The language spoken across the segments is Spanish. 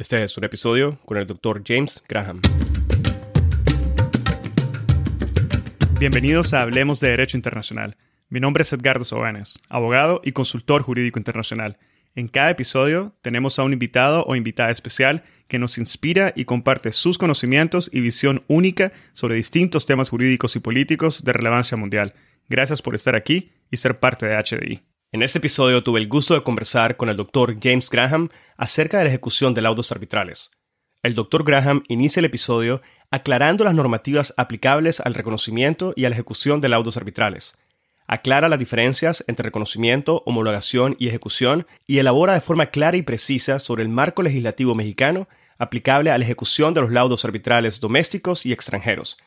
Este es un episodio con el Dr. James Graham. Bienvenidos a Hablemos de Derecho Internacional. Mi nombre es Edgardo Sobanes, abogado y consultor jurídico internacional. En cada episodio tenemos a un invitado o invitada especial que nos inspira y comparte sus conocimientos y visión única sobre distintos temas jurídicos y políticos de relevancia mundial. Gracias por estar aquí y ser parte de HDI. En este episodio tuve el gusto de conversar con el Dr. James Graham acerca de la ejecución de laudos arbitrales. El Dr. Graham inicia el episodio aclarando las normativas aplicables al reconocimiento y a la ejecución de laudos arbitrales. Aclara las diferencias entre reconocimiento, homologación y ejecución y elabora de forma clara y precisa sobre el marco legislativo mexicano aplicable a la ejecución de los laudos arbitrales domésticos y extranjeros,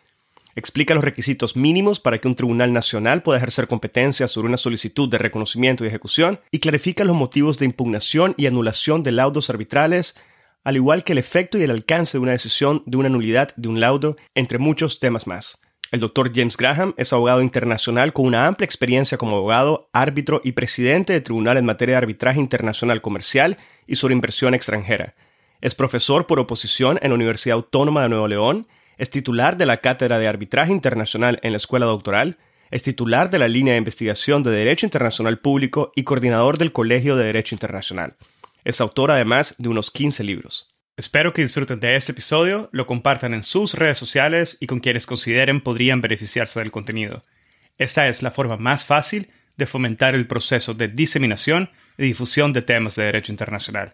explica los requisitos mínimos para que un tribunal nacional pueda ejercer competencia sobre una solicitud de reconocimiento y ejecución y clarifica los motivos de impugnación y anulación de laudos arbitrales, al igual que el efecto y el alcance de una decisión de una nulidad de un laudo, entre muchos temas más. El doctor James Graham es abogado internacional con una amplia experiencia como abogado, árbitro y presidente de tribunal en materia de arbitraje internacional comercial y sobre inversión extranjera. Es profesor por oposición en la Universidad Autónoma de Nuevo León es titular de la Cátedra de Arbitraje Internacional en la Escuela Doctoral, es titular de la línea de investigación de Derecho Internacional Público y coordinador del Colegio de Derecho Internacional. Es autor además de unos 15 libros. Espero que disfruten de este episodio, lo compartan en sus redes sociales y con quienes consideren podrían beneficiarse del contenido. Esta es la forma más fácil de fomentar el proceso de diseminación y difusión de temas de derecho internacional.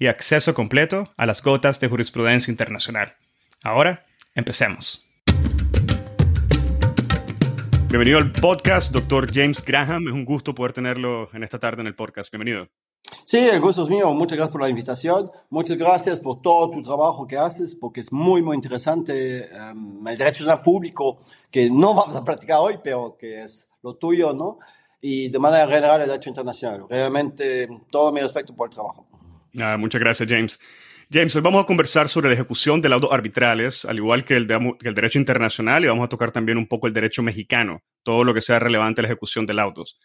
y acceso completo a las gotas de jurisprudencia internacional. Ahora, empecemos. Bienvenido al podcast, doctor James Graham. Es un gusto poder tenerlo en esta tarde en el podcast. Bienvenido. Sí, el gusto es mío. Muchas gracias por la invitación. Muchas gracias por todo tu trabajo que haces, porque es muy, muy interesante um, el derecho público, que no vamos a practicar hoy, pero que es lo tuyo, ¿no? Y de manera general el derecho internacional. Realmente todo mi respeto por el trabajo. Ah, muchas gracias, James. James, hoy vamos a conversar sobre la ejecución de laudos arbitrales, al igual que el, derecho internacional, y vamos a tocar también un poco el derecho mexicano, todo lo que sea relevante a la ejecución de laudos.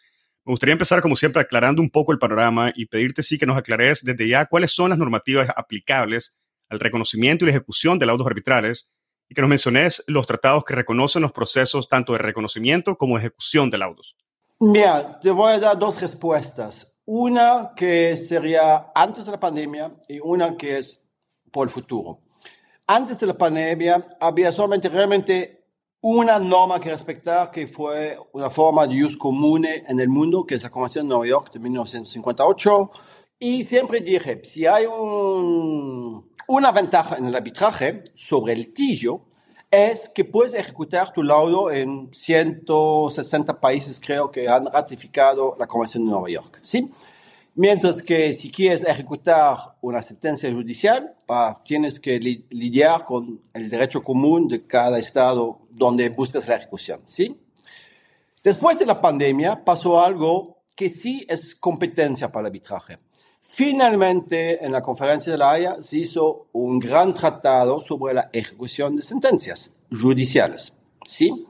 Me gustaría empezar, como siempre, aclarando un poco el panorama y pedirte sí que nos aclares desde ya cuáles son las normativas aplicables al reconocimiento y la ejecución de laudos arbitrales y que nos menciones los tratados que reconocen los procesos tanto de reconocimiento como de ejecución de laudos. Mira, te voy a dar dos respuestas. Una que sería antes de la pandemia y una que es por el futuro. Antes de la pandemia había solamente realmente una norma que respetar que fue una forma de use comune en el mundo, que es la Convención de Nueva York de 1958. Y siempre dije, si hay un, una ventaja en el arbitraje sobre el litigio, es que puedes ejecutar tu laudo en 160 países, creo que han ratificado la Convención de Nueva York. ¿sí? Mientras que si quieres ejecutar una sentencia judicial, tienes que lidiar con el derecho común de cada estado donde buscas la ejecución. ¿sí? Después de la pandemia pasó algo que sí es competencia para el arbitraje. Finalmente, en la conferencia de la Haya se hizo un gran tratado sobre la ejecución de sentencias judiciales. ¿sí?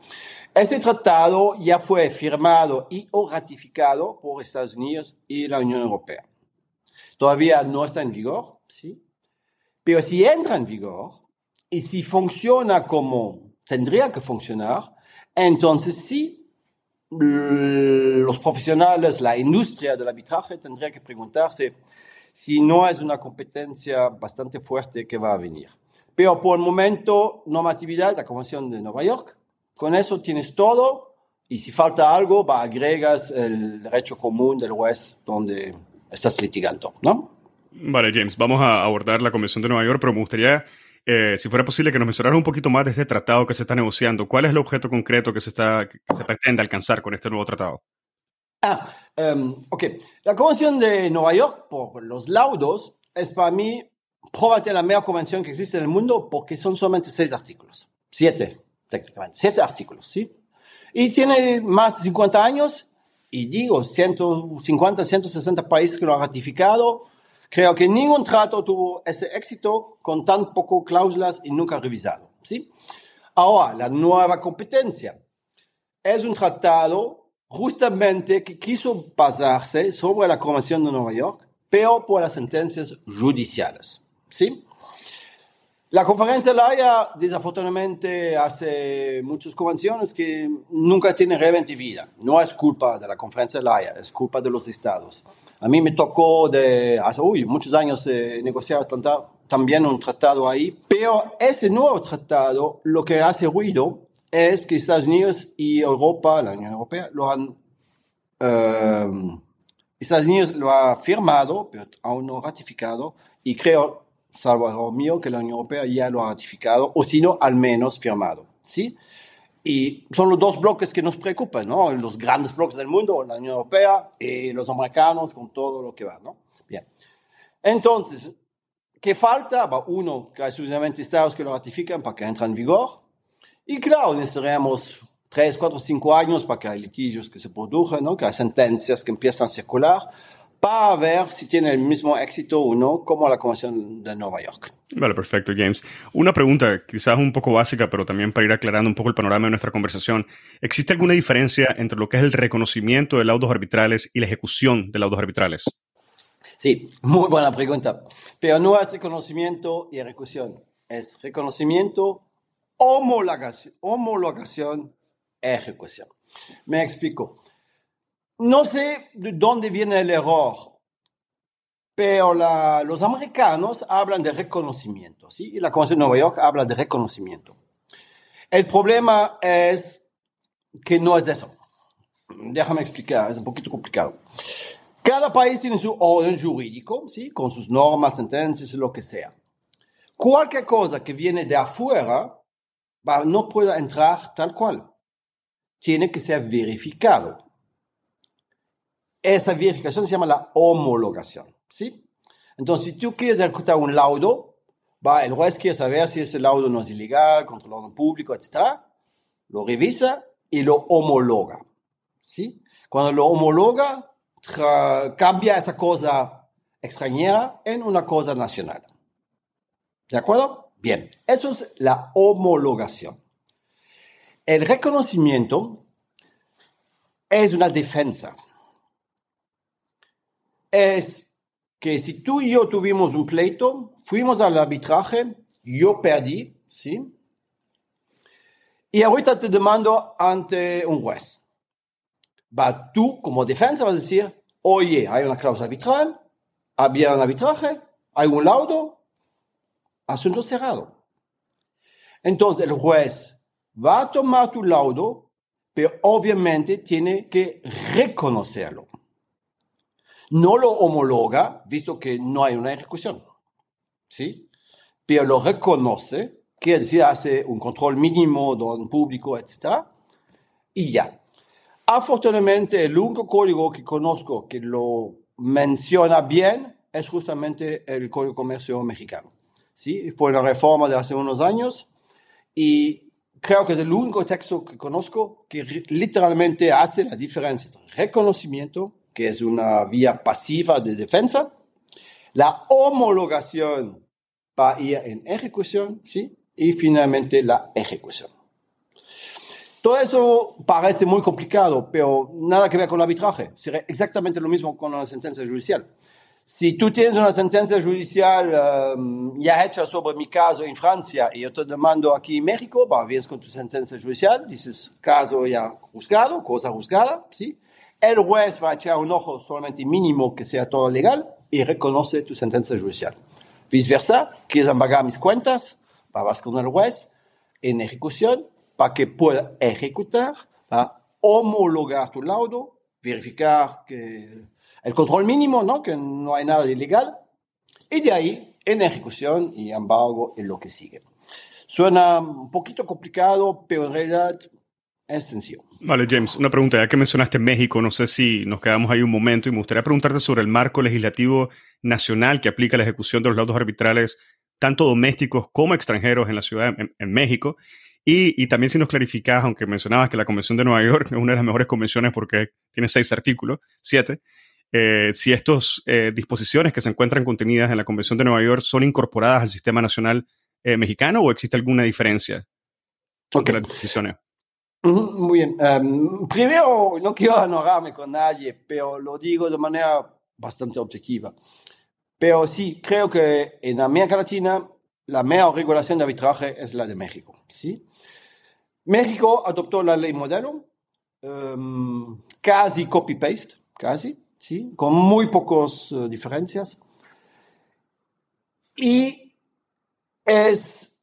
Este tratado ya fue firmado y o ratificado por Estados Unidos y la Unión Europea. Todavía no está en vigor, ¿sí? Pero si entra en vigor y si funciona como tendría que funcionar, entonces sí los profesionales, la industria del arbitraje tendría que preguntarse si no es una competencia bastante fuerte que va a venir. Pero por el momento, normatividad, la Convención de Nueva York, con eso tienes todo y si falta algo, va, agregas el derecho común del juez donde estás litigando, ¿no? Vale, James, vamos a abordar la Convención de Nueva York, pero me gustaría eh, si fuera posible, que nos mencionaras un poquito más de este tratado que se está negociando. ¿Cuál es el objeto concreto que se, está, que se pretende alcanzar con este nuevo tratado? Ah, um, ok. La Convención de Nueva York por los laudos es para mí probablemente la mejor convención que existe en el mundo porque son solamente seis artículos. Siete, técnicamente. Siete artículos, ¿sí? Y tiene más de 50 años y digo, 150, 160 países que lo han ratificado. Creo que ningún trato tuvo ese éxito con tan poco cláusulas y nunca revisado, ¿sí? Ahora, la nueva competencia. Es un tratado justamente que quiso basarse sobre la Convención de Nueva York, pero por las sentencias judiciales. ¿sí? La conferencia la Haya, desafortunadamente, hace muchas convenciones que nunca tienen realmente vida. No es culpa de la conferencia la Haya, es culpa de los estados. A mí me tocó de hace uy, muchos años eh, negociar también un tratado ahí, pero ese nuevo tratado lo que hace ruido es que Estados Unidos y Europa, la Unión Europea, lo han... Eh, Estados Unidos lo ha firmado, pero aún no ratificado, y creo, salvo mío, que la Unión Europea ya lo ha ratificado, o si no, al menos firmado. ¿sí? Y son los dos bloques que nos preocupan, ¿no? Los grandes bloques del mundo, la Unión Europea y los americanos con todo lo que va, ¿no? Bien. Entonces, ¿qué falta? uno, que hay suficientemente estados que lo ratifican para que entre en vigor. Y claro, necesitaremos tres, cuatro, cinco años para que hay litigios que se produzcan, ¿no? que hay sentencias que empiezan a circular, para ver si tiene el mismo éxito o no como la Convención de Nueva York. Vale, perfecto, James. Una pregunta quizás un poco básica, pero también para ir aclarando un poco el panorama de nuestra conversación. ¿Existe alguna diferencia entre lo que es el reconocimiento de laudos arbitrales y la ejecución de laudos arbitrales? Sí, muy buena pregunta. Pero no es reconocimiento y ejecución, es reconocimiento homologación, homologación, ejecución. Me explico. No sé de dónde viene el error, pero los americanos hablan de reconocimiento, ¿sí? Y la Convención de Nueva York habla de reconocimiento. El problema es que no es eso. Déjame explicar, es un poquito complicado. Cada país tiene su orden jurídico, ¿sí? Con sus normas, sentencias, lo que sea. Cualquier cosa que viene de afuera no puede entrar tal cual. Tiene que ser verificado. Esa verificación se llama la homologación. ¿sí? Entonces, si tú quieres ejecutar un laudo, va, el juez quiere saber si ese laudo no es ilegal, contra el público, etc. Lo revisa y lo homologa. ¿sí? Cuando lo homologa, cambia esa cosa extranjera en una cosa nacional. ¿De acuerdo? Bien, eso es la homologación. El reconocimiento es una defensa. Es que si tú y yo tuvimos un pleito, fuimos al arbitraje, yo perdí, ¿sí? Y ahorita te demando ante un juez. Va, tú como defensa vas a decir, oye, hay una cláusula arbitral, había un arbitraje, hay un laudo, asunto cerrado. Entonces el juez va a tomar tu laudo, pero obviamente tiene que reconocerlo. No lo homologa, visto que no hay una ejecución. ¿Sí? Pero lo reconoce, quiere decir, hace un control mínimo don público, etc. Y ya. Afortunadamente, el único código que conozco que lo menciona bien es justamente el Código de Comercio mexicano. ¿sí? Fue una reforma de hace unos años y creo que es el único texto que conozco que literalmente hace la diferencia entre reconocimiento, que es una vía pasiva de defensa, la homologación para ir en ejecución, ¿sí? Y finalmente la ejecución. Todo eso parece muy complicado, pero nada que ver con el arbitraje. Sería exactamente lo mismo con una sentencia judicial. Si tú tienes una sentencia judicial um, ya hecha sobre mi caso en Francia y yo te demando aquí en México, va, vienes con tu sentencia judicial, dices caso ya juzgado, cosa juzgada, ¿sí? El juez va a echar un ojo solamente mínimo que sea todo legal y reconoce tu sentencia judicial. Viceversa, quieres embargar mis cuentas, vas con el juez en ejecución para que pueda ejecutar, para homologar tu laudo, verificar que el control mínimo, ¿no? que no hay nada de ilegal, y de ahí en ejecución y embargo en lo que sigue. Suena un poquito complicado, pero en realidad Vale, James, una pregunta, ya que mencionaste México, no sé si nos quedamos ahí un momento y me gustaría preguntarte sobre el marco legislativo nacional que aplica la ejecución de los laudos arbitrales, tanto domésticos como extranjeros en la ciudad, en, México. Y, también si nos clarificas, aunque mencionabas que la Convención de Nueva York es una de las mejores convenciones porque tiene seis artículos, siete, eh, si estas eh, disposiciones que se encuentran contenidas en la Convención de Nueva York son incorporadas al sistema nacional eh, mexicano o existe alguna diferencia entre las disposiciones. Muy bien. Em, primero, no quiero enojarme con nadie, pero lo digo de manera bastante objetiva. Pero sí, creo que en América Latina la mejor regulación de arbitraje es la de México. ¿sí? México adoptó la ley modelo, em, casi copy-paste, casi, ¿sí? con muy pocas eh, diferencias. Y es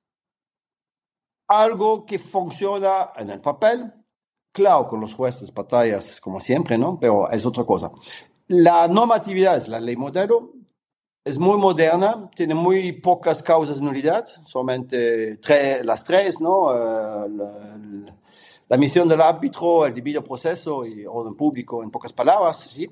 algo que funciona en el papel, claro, con los jueces, batallas, como siempre, ¿no? Pero es otra cosa. La normatividad es la ley modelo, es muy moderna, tiene muy pocas causas de nulidad, solamente las tres, ¿no? Eh, la, misión del árbitro, el debido proceso y orden público, en pocas palabras, ¿sí?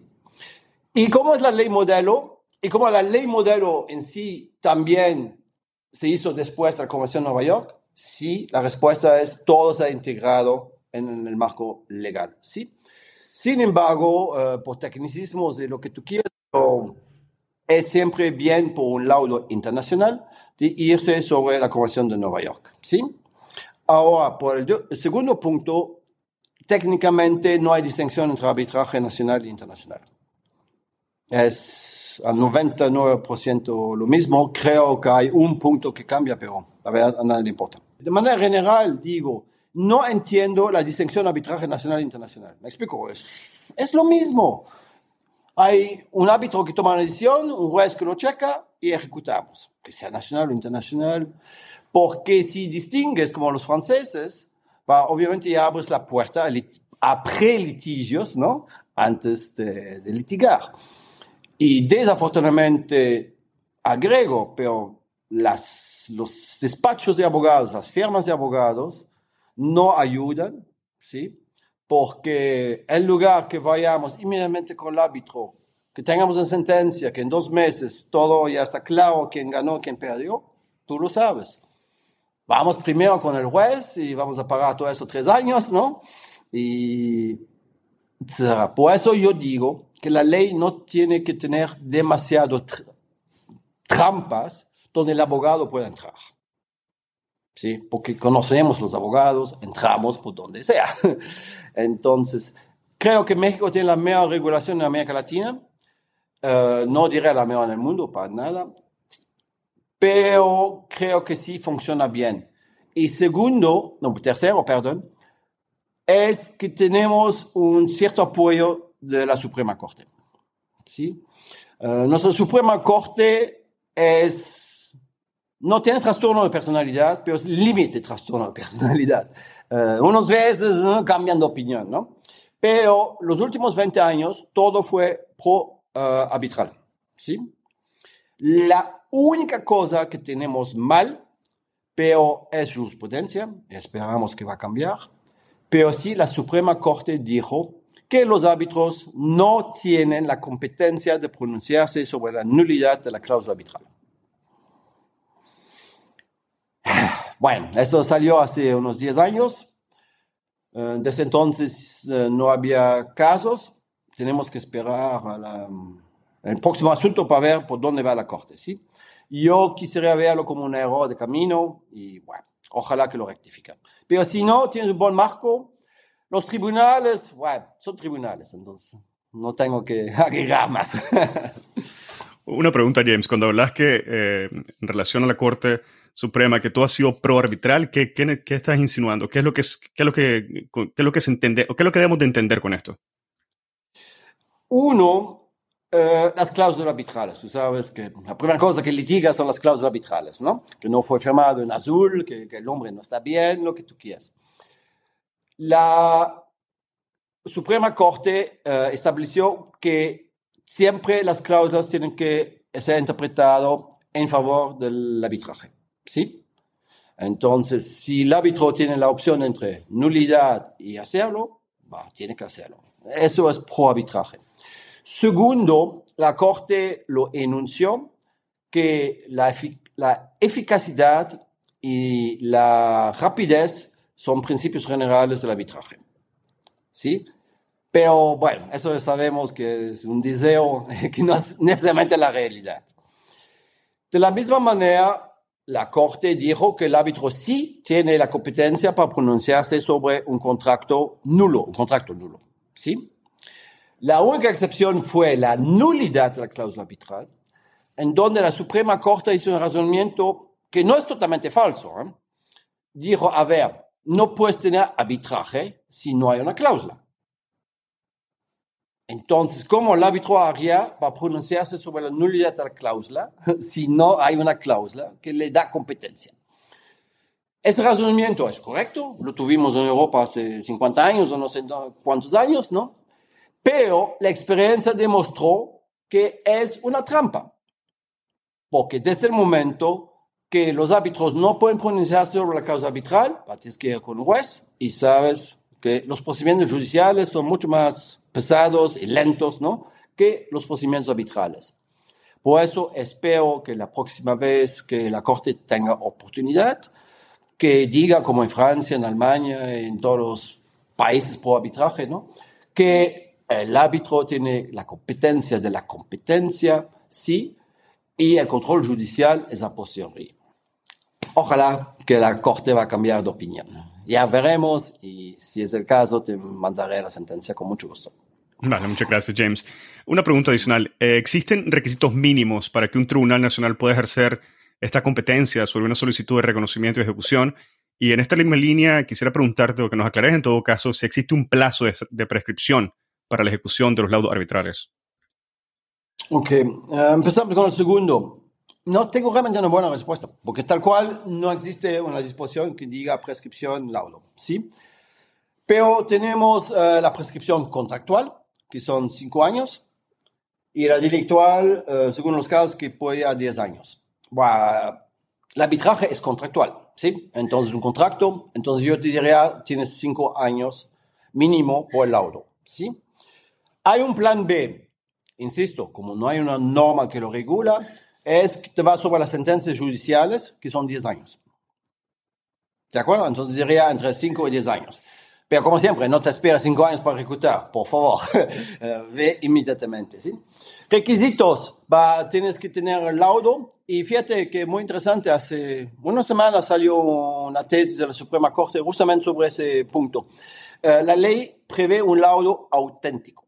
Y como es la ley modelo, y como la ley modelo en sí también se hizo después de la Convención de Nueva York, sí, la respuesta es todo ha integrado en el marco legal, ¿sí? Sin embargo, eh, por tecnicismos de lo que tú quieras, es siempre bien por un laudo internacional de irse sobre la Convención de Nueva York. ¿sí? Ahora, por el, segundo punto, técnicamente no hay distinción entre arbitraje nacional e internacional. Es al 99% lo mismo. Creo que hay un punto que cambia, pero la verdad a nadie le importa. De manera general, digo, no entiendo la distinción arbitraje nacional e internacional. Me explico, es, es lo mismo. Hay un árbitro que toma una decisión, un juez que lo checa y ejecutamos, que sea nacional o internacional. Porque si distingues como los franceses, obviamente ya abres la puerta a, pre-litigios, ¿no? Antes de, de litigar. Y desafortunadamente, agrego, pero las, los despachos de abogados, las firmas de abogados, no ayudan, ¿sí? Porque en lugar que vayamos inmediatamente con el árbitro, que tengamos una sentencia, que en dos meses todo ya está claro, quién ganó, quién perdió, tú lo sabes. Vamos primero con el juez y vamos a pagar todo eso tres años, ¿no? Y por eso yo digo que la ley no tiene que tener demasiado trampas donde el abogado pueda entrar. ¿sí? Porque conocemos los abogados, entramos por donde sea. Entonces, creo que México tiene la mejor regulación en América Latina. Uh, no diré la mejor en el mundo, para nada. Pero creo que sí funciona bien. Y segundo, no, tercero, perdón, es que tenemos un cierto apoyo de la Suprema Corte. ¿sí? Uh, nuestra Suprema Corte es no tiene trastorno de personalidad, pero es límite trastorno de personalidad. Uh, unos veces ¿no? cambian de opinión, ¿no? Pero los últimos 20 años todo fue pro uh, arbitral, ¿sí? La única cosa que tenemos mal, pero es jurisprudencia, esperamos que va a cambiar, pero sí la Suprema Corte dijo que los árbitros no tienen la competencia de pronunciarse sobre la nulidad de la cláusula arbitral. Bueno, eso salió hace unos 10 años. Eh, desde entonces eh, no había casos. Tenemos que esperar a el próximo asunto para ver por dónde va la corte. ¿sí? Yo quisiera verlo como un error de camino y bueno, ojalá que lo rectifiquen. Pero si no, tienes un buen marco. Los tribunales, bueno, son tribunales, entonces no tengo que agregar más. Una pregunta, James. Cuando hablas que eh, en relación a la Corte Suprema, que tú has sido pro-arbitral, ¿qué, qué, estás insinuando? ¿Qué es lo que, es lo que, es lo que se entiende, o qué es lo que debemos de entender con esto? Uno, eh, las cláusulas arbitrales. Tú sabes que la primera cosa que litiga son las cláusulas arbitrales, ¿no? Que no fue firmado en azul, que, que el hombre no está bien, lo que tú quieras. La Suprema Corte eh, estableció que siempre las cláusulas tienen que ser interpretadas en favor del arbitraje. ¿Sí? Entonces, si el árbitro tiene la opción entre nulidad y hacerlo, va, tiene que hacerlo. Eso es pro arbitraje. Segundo, la Corte lo enunció que la, la eficacidad y la rapidez son principios generales del arbitraje. ¿Sí? Pero bueno, eso sabemos que es un deseo que no es necesariamente la realidad. De la misma manera, la Corte dijo que el árbitro sí tiene la competencia para pronunciarse sobre un contrato nulo, un contrato nulo. ¿Sí? La única excepción fue la nulidad de la cláusula arbitral, en donde la Suprema Corte hizo un razonamiento que no es totalmente falso. ¿eh? Dijo, a ver, no puedes tener arbitraje si no hay una cláusula. Entonces, ¿cómo el árbitro haría para pronunciarse sobre la nulidad de la cláusula si no hay una cláusula que le da competencia? Ese razonamiento es correcto, lo tuvimos en Europa hace 50 años o no sé cuántos años, ¿no? Pero la experiencia demostró que es una trampa, porque desde el momento que los árbitros no pueden pronunciarse sobre la causa arbitral, tienes que ir con un juez y sabes que los procedimientos judiciales son mucho más pesados y lentos, ¿no? Que los procedimientos arbitrales. Por eso espero que la próxima vez que la Corte tenga oportunidad, que diga, como en Francia, en Alemania, en todos los países por arbitraje, ¿no? Que el árbitro tiene la competencia de la competencia, sí, y el control judicial es a posteriori. Ojalá que la Corte va a cambiar de opinión. Ya veremos y si es el caso te mandaré la sentencia con mucho gusto. Vale, muchas gracias, James. Una pregunta adicional. Eh, ¿Existen requisitos mínimos para que un tribunal nacional pueda ejercer esta competencia sobre una solicitud de reconocimiento y ejecución? Y en esta misma línea quisiera preguntarte o que nos aclares en todo caso si existe un plazo de, prescripción para la ejecución de los laudos arbitrales. Ok, eh, empezamos con el segundo. No tengo realmente una buena respuesta, porque tal cual no existe una disposición que diga prescripción laudo, ¿sí? Pero tenemos eh, la prescripción contractual, que son cinco años, y la delictual, eh, según los casos, que puede a diez años. Bueno, el arbitraje es contractual, ¿sí? Entonces, un contrato, entonces yo te diría, tienes cinco años mínimo por el laudo, ¿sí? Hay un plan B, insisto, como no hay una norma que lo regula, es que te va sobre las sentencias judiciales, que son diez años. ¿De acuerdo? Entonces diría entre cinco y diez años. Pero como siempre, no te esperes cinco años para ejecutar, por favor, eh, ve inmediatamente, ¿sí? Requisitos, va, tienes que tener el laudo y fíjate que muy interesante, hace una semana salió una tesis de la Suprema Corte justamente sobre ese punto. Eh, la ley prevé un laudo auténtico.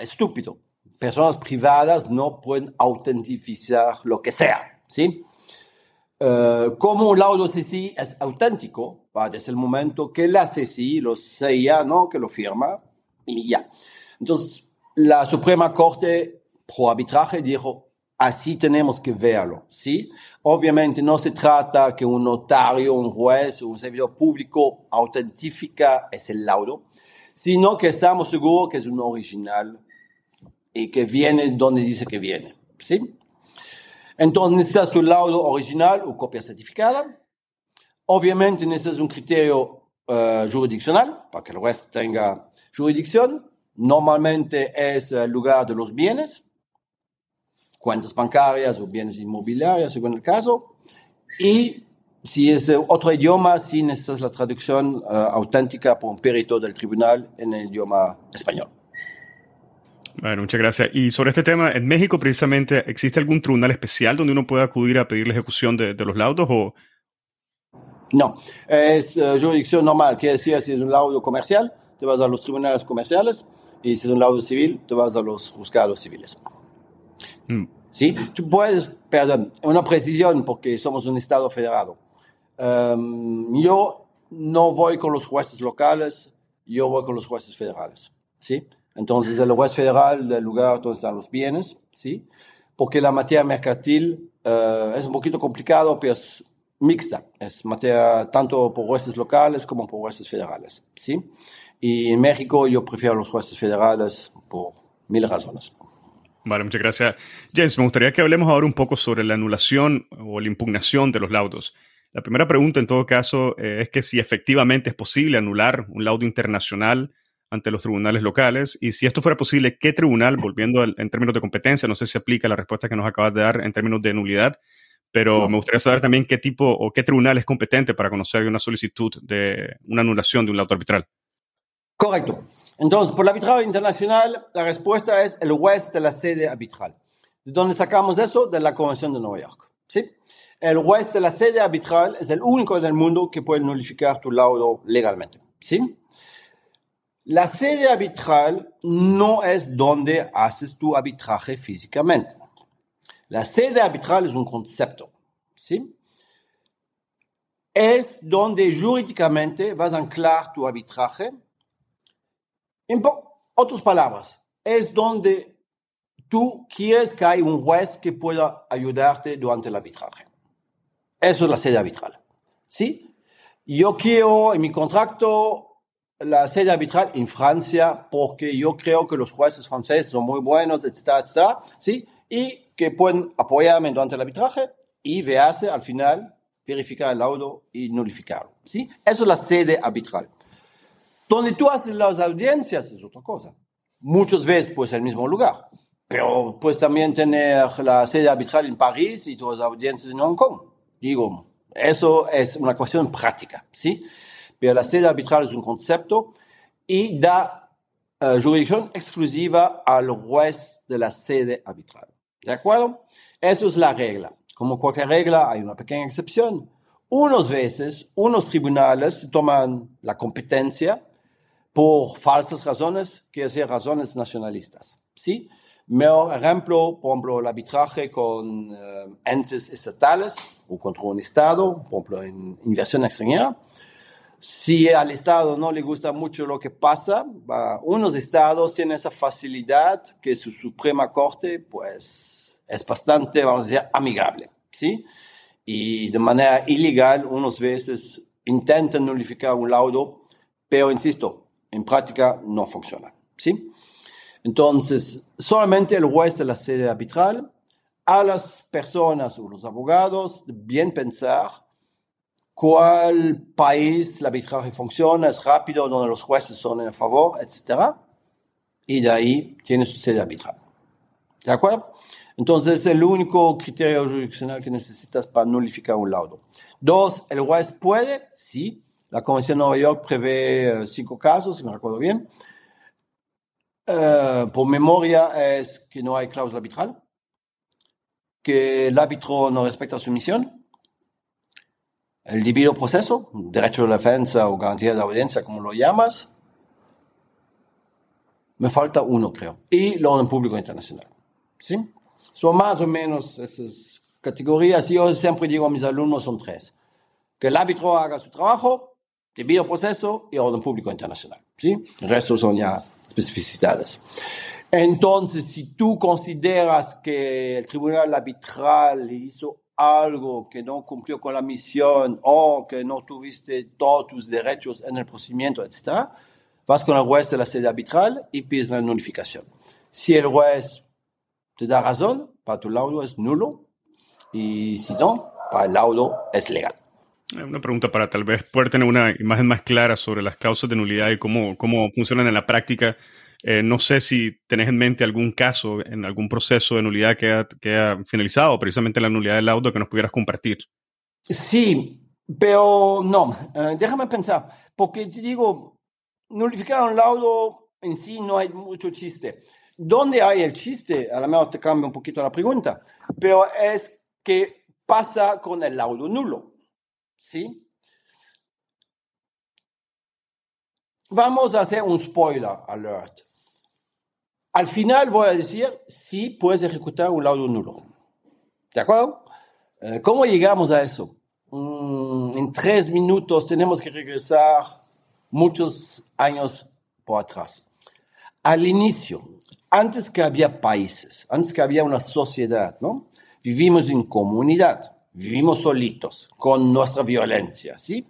estúpido. Personas privadas no pueden autentificar lo que sea, ¿sí? Eh, como un laudo CCI es auténtico, desde el momento que la CCI lo sella, ¿no? que lo firma, y ya. Entonces, la Suprema Corte pro arbitraje dijo, así tenemos que verlo, ¿sí? Obviamente no se trata que un notario, un juez o un servidor público autentifica ese laudo, sino que estamos seguros que es un original y que viene donde dice que viene, ¿sí? Entonces necesitas tu laudo original o copia certificada. Obviamente necesitas un criterio uh, jurisdiccional para que el juez tenga jurisdicción. Normalmente es el lugar de los bienes, cuentas bancarias o bienes inmobiliarios, según el caso. Y si es otro idioma, sí necesitas la traducción uh, auténtica por un perito del tribunal en el idioma español. Bueno, muchas gracias. Y sobre este tema, en México precisamente, ¿existe algún tribunal especial donde uno pueda acudir a pedir la ejecución de, los laudos o...? No, es uh, jurisdicción normal, quiere decir, si es un laudo comercial, te vas a los tribunales comerciales, y si es un laudo civil, te vas a los juzgados civiles. Mm. ¿Sí? Tú puedes, perdón, una precisión, porque somos un Estado federado. Um, yo no voy con los jueces locales, yo voy con los jueces federales. ¿Sí? Entonces, el juez federal del lugar donde están los bienes, ¿sí? Porque la materia mercantil uh, es un poquito complicado, pero es mixta. Es materia tanto por jueces locales como por jueces federales, ¿sí? Y en México yo prefiero los jueces federales por mil razones. Vale, muchas gracias. James, me gustaría que hablemos ahora un poco sobre la anulación o la impugnación de los laudos. La primera pregunta, en todo caso, eh, es que si efectivamente es posible anular un laudo internacional ante los tribunales locales? Y si esto fuera posible, ¿qué tribunal, volviendo en términos de competencia, no sé si aplica la respuesta que nos acabas de dar en términos de nulidad, pero me gustaría saber también qué tipo o qué tribunal es competente para conocer una solicitud de una anulación de un laudo arbitral. Correcto. Entonces, por el arbitraje internacional, la respuesta es el juez de la sede arbitral. ¿De dónde sacamos eso? De la Convención de Nueva York. ¿sí? El juez de la sede arbitral es el único en el mundo que puede nulificar tu laudo legalmente. ¿sí? La sede arbitral no es donde haces tu arbitraje físicamente. La sede arbitral es un concepto, ¿sí? Es donde jurídicamente vas a anclar tu arbitraje. En otras palabras, es donde tú quieres que haya un juez que pueda ayudarte durante el arbitraje. Eso es la sede arbitral, ¿sí? Yo quiero en mi contrato la sede arbitral en Francia porque yo creo que los jueces franceses son muy buenos, etcétera, etcétera, ¿sí? Y que pueden apoyarme durante el arbitraje y vease al final verificar el laudo y nulificarlo. ¿sí? Eso es la sede arbitral. Donde tú haces las audiencias es otra cosa. Muchas veces pues el mismo lugar, pero puedes también tener la sede arbitral en París y tus audiencias en Hong Kong. Digo, eso es una cuestión práctica, ¿sí? Pero la sede arbitral es un concepto y da uh, jurisdicción exclusiva al juez de la sede arbitral. ¿De acuerdo? Eso es la regla. Como cualquier regla, hay una pequeña excepción. Unos veces, unos tribunales toman la competencia por falsas razones, que decir razones nacionalistas. ¿Sí? Mejor ejemplo, por ejemplo, el arbitraje con eh, entes estatales o contra un Estado, por ejemplo, en inversión extranjera. Si al Estado no le gusta mucho lo que pasa, unos Estados tienen esa facilidad que su Suprema Corte, pues, es bastante, vamos a decir, amigable, ¿sí? Y de manera ilegal, unas veces intentan nulificar un laudo, pero insisto, en práctica no funciona, ¿sí? Entonces, solamente el juez de la sede arbitral, a las personas o los abogados, bien pensar cuál país el arbitraje funciona, es rápido, donde los jueces son en favor, etc. Y de ahí tiene su sede arbitral. ¿De acuerdo? Entonces, es el único criterio jurisdiccional que necesitas para nulificar un laudo. Dos, el juez puede, sí, la Convención de Nueva York prevé eh, cinco casos, si me recuerdo bien. Eh, por memoria es que no hay cláusula arbitral, que el árbitro no respeta su misión, el debido proceso, derecho de defensa o garantía de audiencia, como lo llamas. Me falta uno, creo. Y lo orden público internacional. ¿Sí? Son más o menos esas categorías. Yo siempre digo a mis alumnos son tres. Que el árbitro haga su trabajo, debido proceso y orden público internacional. ¿sí? El resto son ya especificidades. Entonces, si tú consideras que el tribunal arbitral hizo algo que no cumplió con la misión o que no tuviste todos tus derechos en el procedimiento, etc., vas con el juez de la sede arbitral y pides la notificación. Si el juez te da razón, para tu laudo es nulo y si no, para el laudo es legal. Una pregunta para tal vez poder tener una imagen más clara sobre las causas de nulidad y cómo, cómo funcionan en la práctica. Eh, no sé si tenés en mente algún caso, en algún proceso de nulidad que ha, finalizado, precisamente la nulidad del laudo que nos pudieras compartir. Sí, pero no, eh, déjame pensar, porque te digo, nulificar un laudo en sí no hay mucho chiste. ¿Dónde hay el chiste? A lo mejor te cambia un poquito la pregunta, pero es que pasa con el laudo nulo. ¿Sí? Vamos a hacer un spoiler alert. Al final voy a decir si puedes ejecutar un laudo nulo. ¿De acuerdo? Eh, ¿Cómo llegamos a eso? Mm, en tres minutos tenemos que regresar muchos años por atrás. Al inicio, antes que había países, antes que había una sociedad, ¿no? Vivimos en comunidad, vivimos solitos, con nuestra violencia, ¿sí?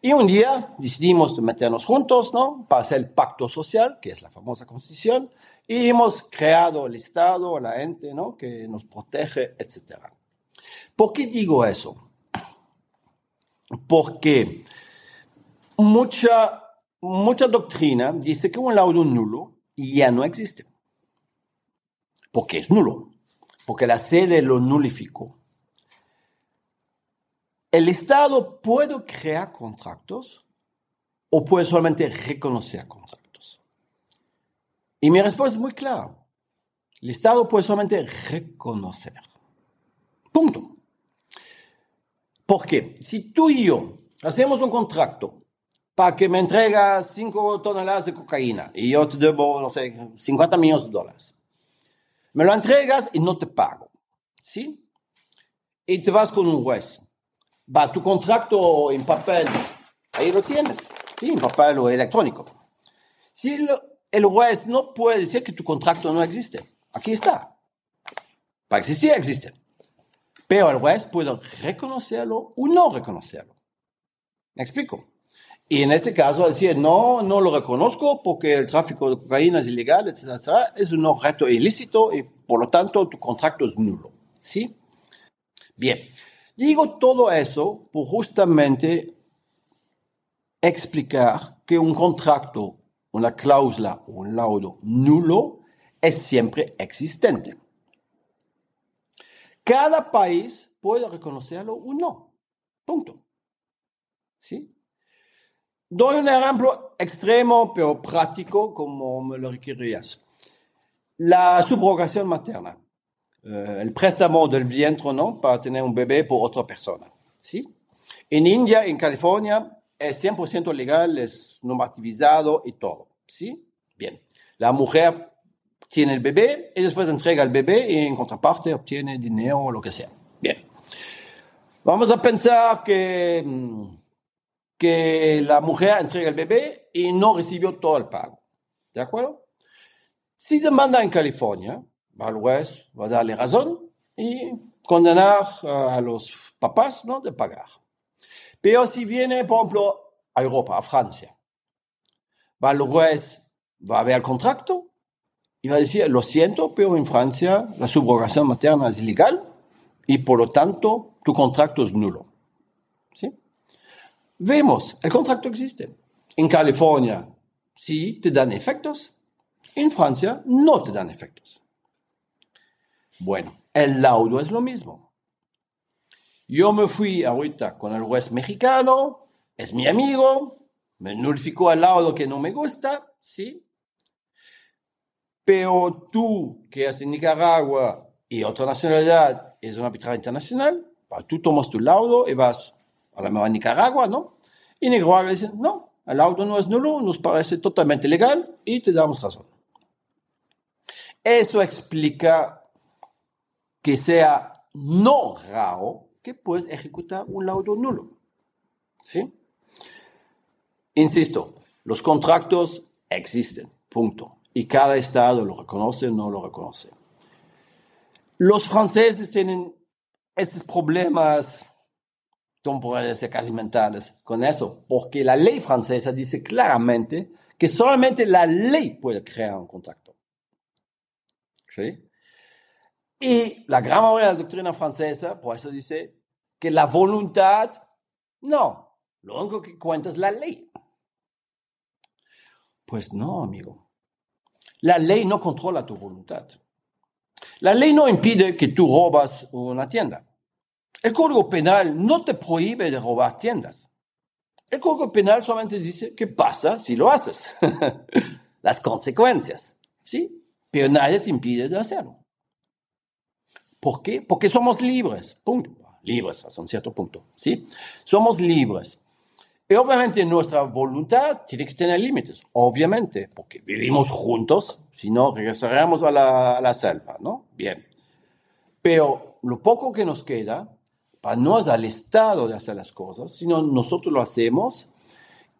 Y un día decidimos meternos juntos, ¿no? Para hacer el pacto social, que es la famosa constitución, y hemos creado el Estado, la gente, ¿no? Que nos protege, etc. ¿Por qué digo eso? Porque mucha mucha doctrina dice que un laudo nulo ya no existe. Porque es nulo. Porque la sede lo nulificó. ¿El Estado puede crear contratos o puede solamente reconocer contratos? Y mi respuesta es muy clara. El Estado puede solamente reconocer. Punto. Porque si tú y yo hacemos un contrato para que me entregas 5 toneladas de cocaína y yo te debo, no sé, 50 millones de dólares, me lo entregas y no te pago, ¿sí? Y te vas con un juez. Va, tu contrato en papel, ahí lo tienes, ¿sí? En papel o electrónico. Si el, el juez no puede decir que tu contrato no existe, aquí está. Para existir, existe. Pero el juez puede reconocerlo o no reconocerlo. ¿Me explico? Y en este caso decir, no, no lo reconozco porque el tráfico de cocaína es ilegal, etcétera, etcétera, es un objeto ilícito y por lo tanto tu contrato es nulo. ¿Sí? Bien. Digo todo eso por justamente explicar que un contrato, una cláusula o un laudo nulo es siempre existente. Cada país puede reconocerlo o no. Punto. ¿Sí? Doy un ejemplo extremo pero práctico como me lo requerías. La subrogación materna. Eh, el préstamo del vientre, ¿no? Para tener un bebé por otra persona. ¿Sí? En India, en California, es 100% legal, es normativizado y todo. ¿Sí? Bien. La mujer tiene el bebé y después entrega el bebé y en contraparte obtiene dinero o lo que sea. Bien. Vamos a pensar que, mm, que la mujer entrega el bebé y no recibió todo el pago. ¿De acuerdo? Si demanda en California, el juez va a darle razón y condenar a los papás ¿no? de pagar. Pero si viene, por ejemplo, a Europa, a Francia, va juez va a el contrato y va a decir, lo siento, pero en Francia la subrogación materna es ilegal y por lo tanto tu contrato es nulo. ¿Sí? Vemos, el contrato existe. En California sí te dan efectos, en Francia no te dan efectos. Bueno, el laudo es lo mismo. Yo me fui ahorita con el juez mexicano, es mi amigo, me nulificó el laudo que no me gusta, ¿sí? Pero tú, que es en Nicaragua y otra nacionalidad, es un arbitraje internacional, tú tomas tu laudo y vas a la mejor Nicaragua, ¿no? Y Nicaragua dice, no, el laudo no es nulo, nos parece totalmente legal y te damos razón. Eso explica que sea no raro que puedes ejecutar un laudo nulo. ¿Sí? Insisto, los contratos existen, punto y cada estado lo reconoce o no lo reconoce. Los franceses tienen estos problemas, puede ser casi mentales, con eso, porque la ley francesa dice claramente que solamente la ley puede crear un contacto. ¿Sí? Y la gran mayoría de la doctrina francesa, por eso dice que la voluntad, no, lo único que cuenta es la ley. Pues no, amigo. La ley no controla tu voluntad. La ley no impide que tú robas una tienda. El Código Penal no te prohíbe de robar tiendas. El Código Penal solamente dice qué pasa si lo haces. Las consecuencias. ¿Sí? Pero nadie te impide de hacerlo. ¿Por qué? Porque somos libres. Punto. Libres hasta un cierto punto. ¿Sí? Somos libres. Y obviamente nuestra voluntad tiene que tener límites, obviamente, porque vivimos juntos, si no regresaremos a la, selva, ¿no? Bien. Pero lo poco que nos queda, para no es al Estado de hacer las cosas, sino nosotros lo hacemos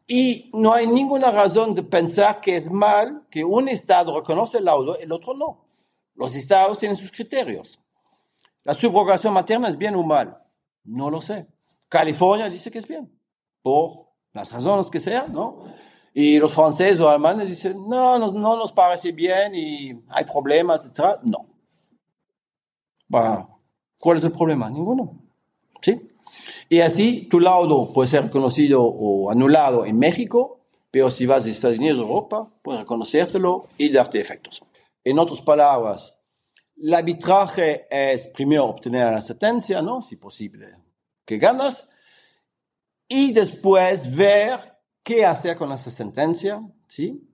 y no hay ninguna razón de pensar que es mal que un Estado reconoce el laudo, el otro no. Los Estados tienen sus criterios. La subrogación materna es bien o mal, no lo sé. California dice que es bien por las razones que sean, ¿no? Y los franceses o alemanes dicen, no, no, no nos parece bien y hay problemas, etc. No. ¿Cuál es el problema? Ninguno. ¿Sí? Y así tu laudo puede ser reconocido o anulado en México, pero si vas a Estados Unidos o Europa, puede reconocértelo y darte efectos. En otras palabras, el arbitraje es primero obtener la sentencia, ¿no? Si posible, que ganas, y después ver qué hacer con esa sentencia, ¿sí?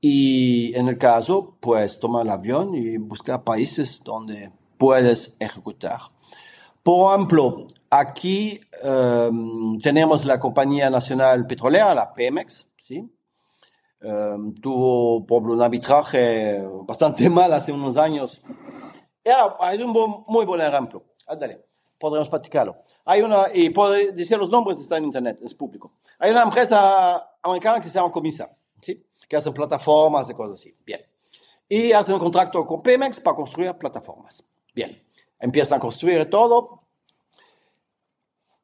Y en el caso, pues tomar el avión y buscar países donde puedes ejecutar. Por ejemplo, aquí um, tenemos la Compañía Nacional Petrolera, la Pemex, ¿sí? Um, tuvo por un arbitraje bastante mal hace unos años. Ya, es un muy buen ejemplo. Ándale, podremos platicarlo. Hay una, y puedo decir los nombres, está en internet, es público. Hay una empresa americana que se llama Comisa, ¿sí? Que hace plataformas y cosas así. Bien. Y hacen un contrato con Pemex para construir plataformas. Bien. Empiezan a construir todo.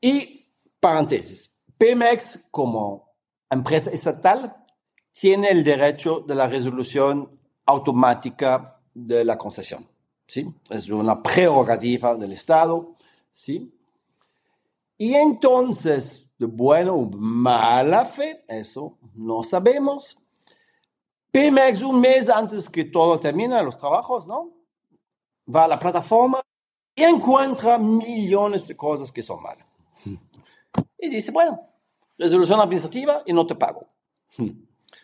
Y, paréntesis, Pemex como empresa estatal tiene el derecho de la resolución automática de la concesión. ¿sí? Es una prerrogativa del Estado. ¿sí? Y entonces, de buena o mala fe, eso no sabemos, Pemex un mes antes que todo termine los trabajos, ¿no? Va a la plataforma y encuentra millones de cosas que son malas. Y dice, bueno, resolución administrativa y no te pago.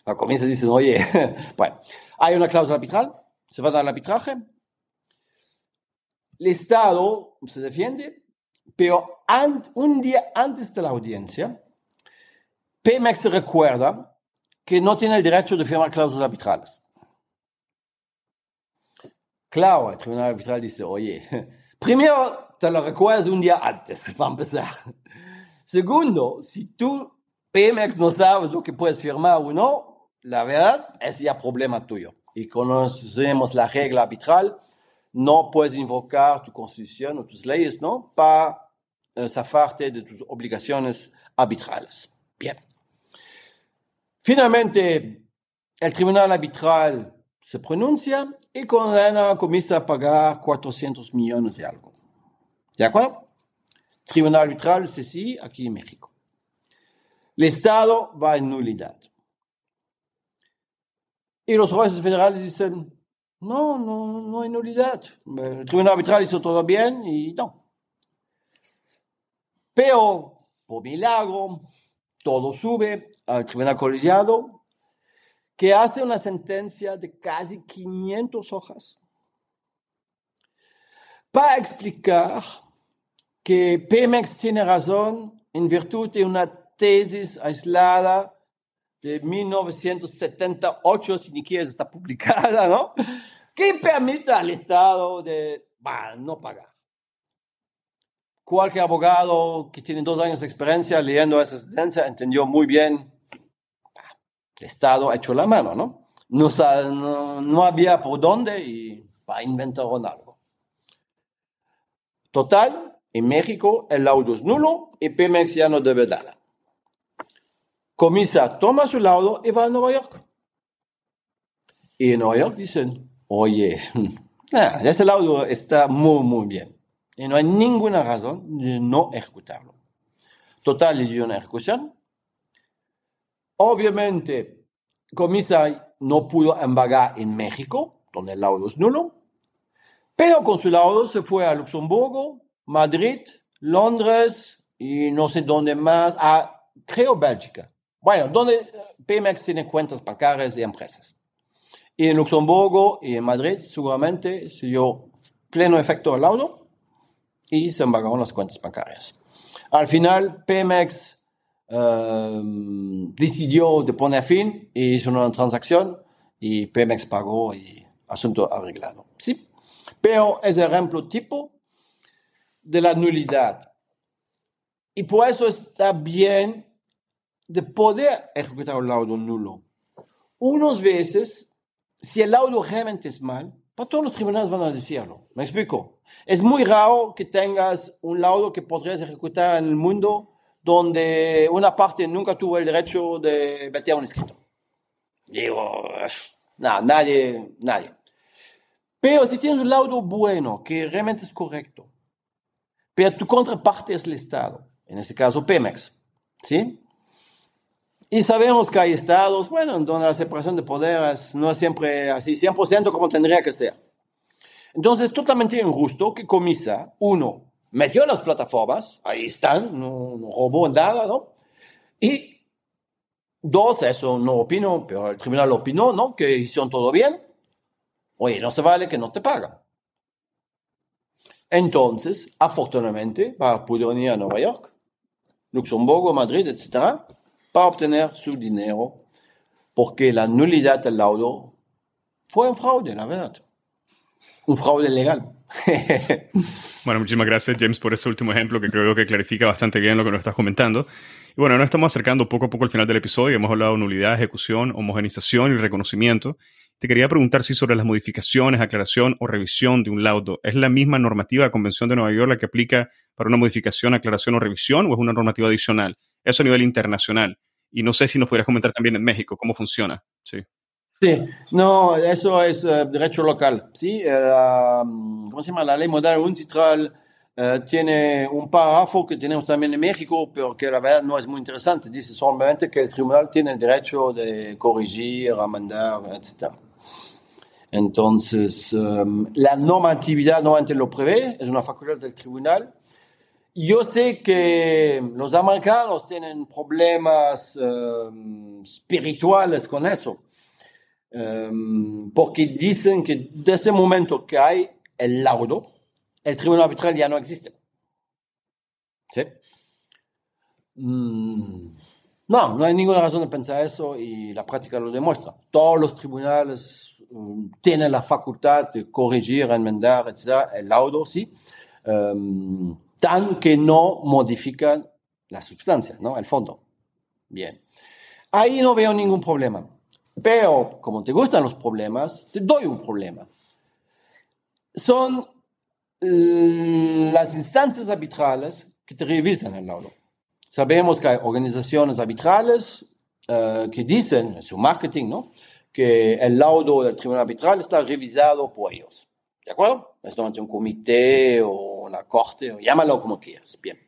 La comienza y dice, oye, bueno, hay una cláusula arbitral, se va a dar el arbitraje. El Estado se defiende, pero un día antes de la audiencia, Pemex recuerda que no tiene el derecho de firmar cláusulas arbitrales. Claro, el tribunal arbitral dice, oye, primero te lo recuerdas un día antes, para empezar. Segundo, si tú, Pemex, no sabes lo que puedes firmar o no, la verdad es ya problema tuyo. Y conocemos la regla arbitral, no puedes invocar tu constitución o tus leyes, ¿no? Para eh, zafarte de tus obligaciones arbitrales. Bien. Finalmente, el tribunal arbitral se pronuncia y condena a Comisa a pagar 400 millones de algo. ¿De acuerdo? Tribunal arbitral, sí, aquí en México. El Estado va en nulidad. Y los jueces federales dicen, no, no, no hay nulidad. El tribunal arbitral hizo todo bien y no. Pero, por milagro, todo sube al tribunal colegiado, que hace una sentencia de casi 500 hojas para explicar que Pemex tiene razón en virtud de una tesis aislada de 1978, si ni quieres está publicada, ¿no? Que permite al Estado de no pagar. Cualquier abogado que tiene dos años de experiencia leyendo esa sentencia entendió muy bien, el Estado ha hecho la mano, ¿no? No, no, no había por dónde y va a inventar algo. Total, en México el laudo es nulo y Pemex ya no debe nada. Comisa toma su laudo y va a Nueva York. Y en Nueva York dicen, oye, ese laudo está muy, muy bien. Y no hay ninguna razón de no ejecutarlo. Total, dio una ejecución. Obviamente, Comisa no pudo embargar en México, donde el laudo es nulo, pero con su laudo se fue a Luxemburgo, Madrid, Londres y no sé dónde más, a, creo Bélgica. Bueno, donde Pemex tiene cuentas bancarias y empresas. Y en Luxemburgo y en Madrid seguramente se dio pleno efecto del laudo y se embargaron las cuentas bancarias. Al final, Pemex um, decidió de poner fin y hizo una transacción y Pemex pagó y asunto arreglado. Sí, pero es el ejemplo tipo de la nulidad. Y por eso está bien de poder ejecutar un laudo nulo. Unas veces, si el laudo realmente es mal, para todos los tribunales van a decirlo. ¿Me explico? Es muy raro que tengas un laudo que podrías ejecutar en el mundo donde una parte nunca tuvo el derecho de meter un escrito. Digo, no, nadie, nadie. Pero si tienes un laudo bueno, que realmente es correcto, pero tu contraparte es el Estado, en este caso Pemex, ¿sí? Y sabemos que hay estados, bueno, donde la separación de poderes no es siempre así, 100% como tendría que ser. Entonces, totalmente injusto que Comisa, uno, metió las plataformas, ahí están, no, no robó nada, ¿no? Y dos, eso no opino, pero el tribunal opinó, ¿no? Que hicieron todo bien. Oye, no se vale que no te pagan. Entonces, afortunadamente, para poder ir a Nueva York, Luxemburgo, Madrid, etcétera, para obtener su dinero, porque la nulidad del laudo fue un fraude, la verdad. Un fraude legal. bueno, muchísimas gracias, James, por ese último ejemplo que creo que clarifica bastante bien lo que nos estás comentando. Y bueno, nos estamos acercando poco a poco al final del episodio. Hemos hablado de nulidad, ejecución, homogenización y reconocimiento. Te quería preguntar si sobre las modificaciones, aclaración o revisión de un laudo, ¿es la misma normativa de Convención de Nueva York la que aplica para una modificación, aclaración o revisión o es una normativa adicional? Eso a nivel internacional. Y no sé si nos podrías comentar también en México cómo funciona. Sí. Sí, no, eso es uh, derecho local. Sí, uh, ¿cómo se llama? La ley modal uncitral uh, tiene un párrafo que tenemos también en México, pero que la verdad no es muy interesante. Dice solamente que el tribunal tiene el derecho de corregir, a mandar, etc. Entonces, um, la normatividad normalmente lo prevé, es una facultad del tribunal. Yo sé que los americanos tienen problemas um, espirituales con eso, um, porque dicen que desde el momento que hay el laudo, el tribunal arbitral ya no existe. ¿Sí? Mm, no, no hay ninguna razón de pensar eso y la práctica lo demuestra. Todos los tribunales um, tienen la facultad de corregir, enmendar, etc. El laudo, sí. Um, tan que no modifican la sustancia, ¿no? El fondo. Bien. Ahí no veo ningún problema. Pero, como te gustan los problemas, te doy un problema. Son uh, las instancias arbitrales que te revisan el laudo. Sabemos que hay organizaciones arbitrales uh, que dicen en su marketing, ¿no? que el laudo del tribunal arbitral está revisado por ellos. ¿De acuerdo? Es normalmente un comité o una corte, o llámalo como quieras. Bien.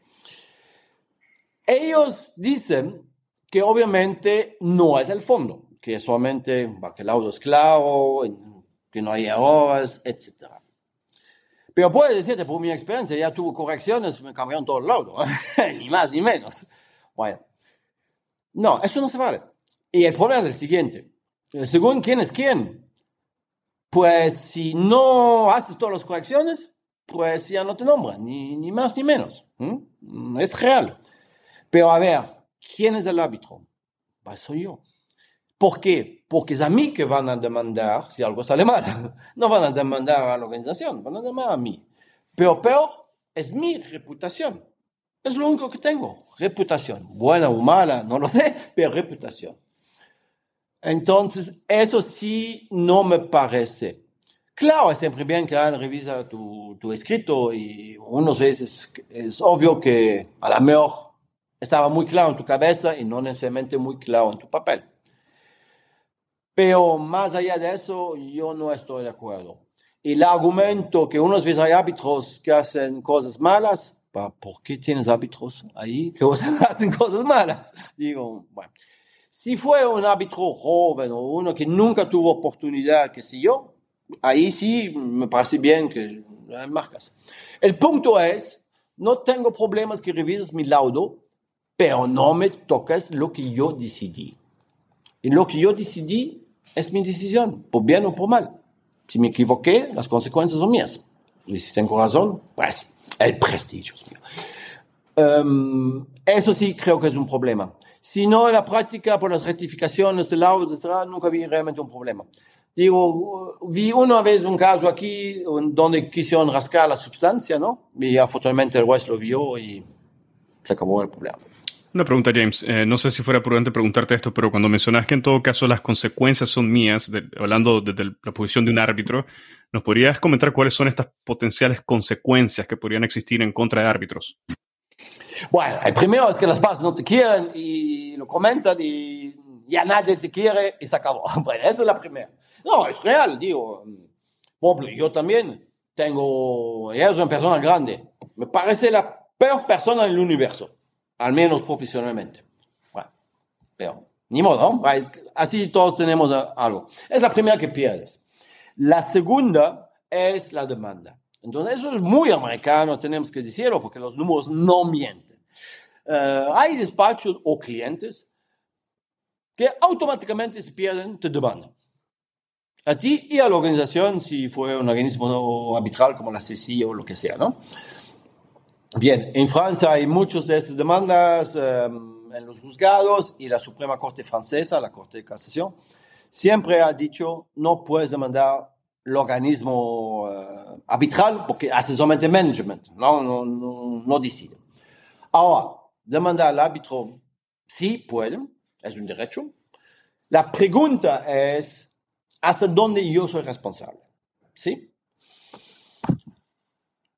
Ellos dicen que obviamente no es el fondo, que solamente que el laudo es claro, que no hay errores, etc. Pero puedo decirte, por mi experiencia, ya tuvo correcciones, me cambiaron todo el laudo, ni más ni menos. Bueno, no, eso no se vale. Y el problema es el siguiente. Según quién es quién, pues si no haces todas las correcciones, pues ya no te nombran, ni, más ni menos. Es real. Pero a ver, ¿quién es el árbitro? Pues soy yo. ¿Por qué? Porque es a mí que van a demandar si algo sale mal. No van a demandar a la organización, van a demandar a mí. Pero peor es mi reputación. Es lo único que tengo, reputación. Buena o mala, no lo sé, pero reputación. Entonces, eso sí no me parece. Claro, es siempre bien que alguien revisa tu, tu escrito y unas veces es obvio que a lo mejor estaba muy claro en tu cabeza y no necesariamente muy claro en tu papel. Pero más allá de eso, yo no estoy de acuerdo. Y el argumento que unos veces hay árbitros que hacen cosas malas, ¿por qué tienes árbitros ahí que hacen cosas malas? Digo, bueno. Si fue un árbitro joven o uno que nunca tuvo oportunidad, qué sé yo, ahí sí me parece bien que marcas. El punto es, no tengo problemas que revises mi laudo, pero no me toques lo que yo decidí. Y lo que yo decidí es mi decisión, por bien o por mal. Si me equivoqué, las consecuencias son mías. Y si tengo razón, pues el prestigio es mío. Um, eso sí creo que es un problema. Si no, en la práctica, por las rectificaciones del laudo, etc., nunca vi realmente un problema. Digo, vi una vez un caso aquí donde quisieron rascar la sustancia, ¿no? Y afortunadamente el juez lo vio y se acabó el problema. Una pregunta, James. Eh, no sé si fuera prudente preguntarte esto, pero cuando mencionas que en todo caso las consecuencias son mías, hablando desde la posición de un árbitro, ¿nos podrías comentar cuáles son estas potenciales consecuencias que podrían existir en contra de árbitros? Bueno, el primero es que las partes no te quieren y lo comentan y ya nadie te quiere y se acabó. Bueno, esa es la primera. No, es real, digo. Yo también tengo, es una persona grande. Me parece la peor persona del universo, al menos profesionalmente. Bueno, Pero ni modo, así todos tenemos algo. Es la primera que pierdes. La segunda es la demanda. Entonces, eso es muy americano, tenemos que decirlo, porque los números no mienten. Eh, hay despachos o clientes que automáticamente se pierden de demanda. A ti y a la organización, si fue un organismo arbitral como la CCI o lo que sea, ¿no? Bien, en Francia hay muchas de esas demandas eh, en los juzgados y la Suprema Corte francesa, la Corte de Casación, siempre ha dicho no puedes demandar el organismo uh, arbitral porque hace solamente management, no, no, no, decide. Ahora, demandar al árbitro, sí pueden, es un derecho. La pregunta es, ¿hasta dónde yo soy responsable? ¿Sí?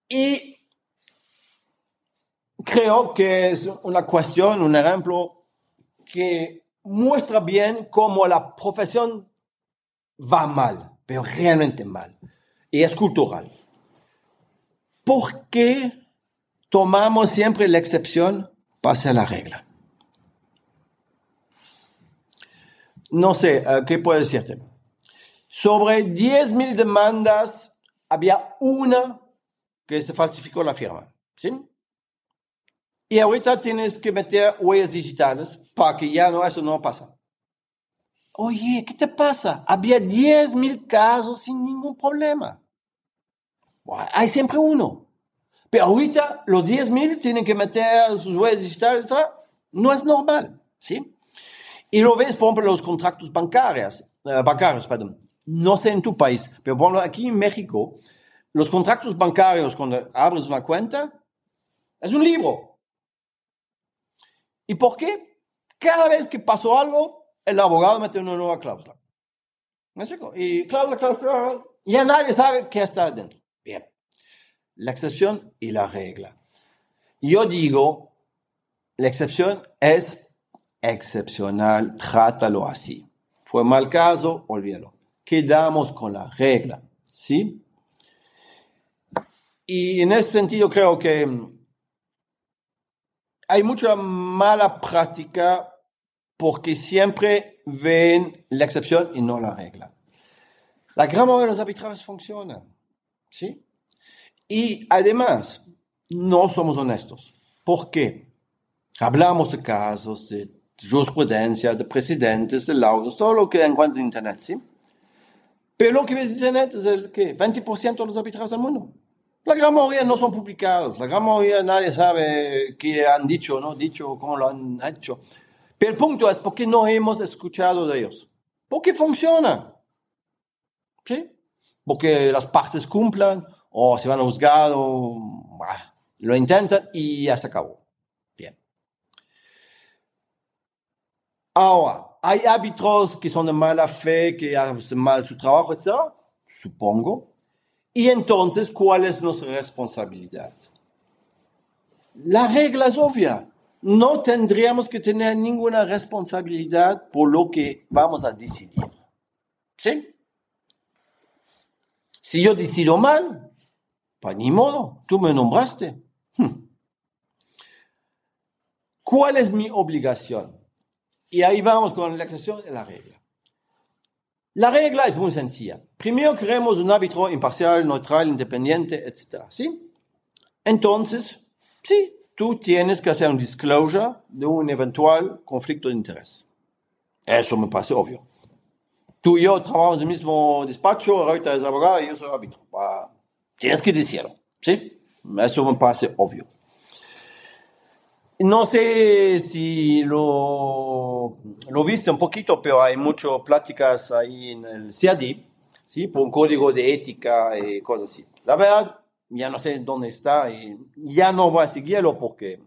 Y creo que es una cuestión, un ejemplo que muestra bien cómo la profesión va mal pero realmente mal. Y es cultural. ¿Por qué tomamos siempre la excepción para la regla? No sé, eh, ¿qué puedo decirte? Sobre 10.000 demandas, había una que se falsificó la firma. ¿Sí? Y ahorita tienes que meter huellas digitales para que ya no, eso no pasa. Oye, ¿qué te pasa? Había 10 mil casos sin ningún problema. hay siempre uno. Pero ahorita los 10 mil tienen que meter sus huellas digitales, no es normal, ¿sí? Y lo ves, por ejemplo, los contratos bancarios, eh, bancarios, perdón. No sé en tu país, pero por ejemplo, aquí en México, los contratos bancarios, cuando abres una cuenta, es un libro. ¿Y por qué? Cada vez que pasó algo, el abogado mete una nueva cláusula. ¿Me explico? Y cláusula, cláusula, cláusula, ya nadie sabe qué está adentro. Bien. La excepción y la regla. Yo digo, la excepción es excepcional, trátalo así. Fue mal caso, olvídalo. Quedamos con la regla, ¿sí? Y en ese sentido creo que hay mucha mala práctica porque siempre ven la excepción y no la regla. La gran mayoría de los arbitrajes funcionan, ¿sí? Y además, no somos honestos. ¿Por qué? Hablamos de casos, de jurisprudencia, de precedentes, de laudos, todo lo que encuentras en Internet. Pero lo que ves en Internet es el que 20% de los arbitrajes del mundo. La gran mayoría no son publicados, la gran mayoría nadie sabe qué han dicho, no dicho, cómo lo han hecho. Pero el punto es, ¿por qué no hemos escuchado de ellos? Porque funcionan. ¿Sí? Porque las partes cumplan o se van a juzgar o lo intentan y ya se acabó. Bien. Ahora, ¿hay árbitros que son de mala fe, que hacen mal su trabajo, etcétera? Supongo. Y entonces, ¿cuál es nuestra responsabilidad? La regla es obvia no tendríamos que tener ninguna responsabilidad por lo que vamos a decidir. ¿Sí? Si yo decido mal, pues ni modo, tú me nombraste. Hmm. ¿Cuál es mi obligación? Y ahí vamos con la excepción de la regla. La regla es muy sencilla. Primero queremos un árbitro imparcial, neutral, independiente, etc. ¿Sí? Entonces, sí, tú tienes que hacer un disclosure de un eventual conflicto de interés. Eso me parece obvio. Tú y yo trabajamos en el mismo despacho, ahorita es abogado y yo soy árbitro. tienes que decirlo, ¿sí? Eso me parece obvio. No sé si lo, lo viste un poquito, pero hay muchas pláticas ahí en el CAD, ¿sí? Por un código de ética y cosas así. La verdad, ya no sé dónde está y ya no voy a seguirlo porque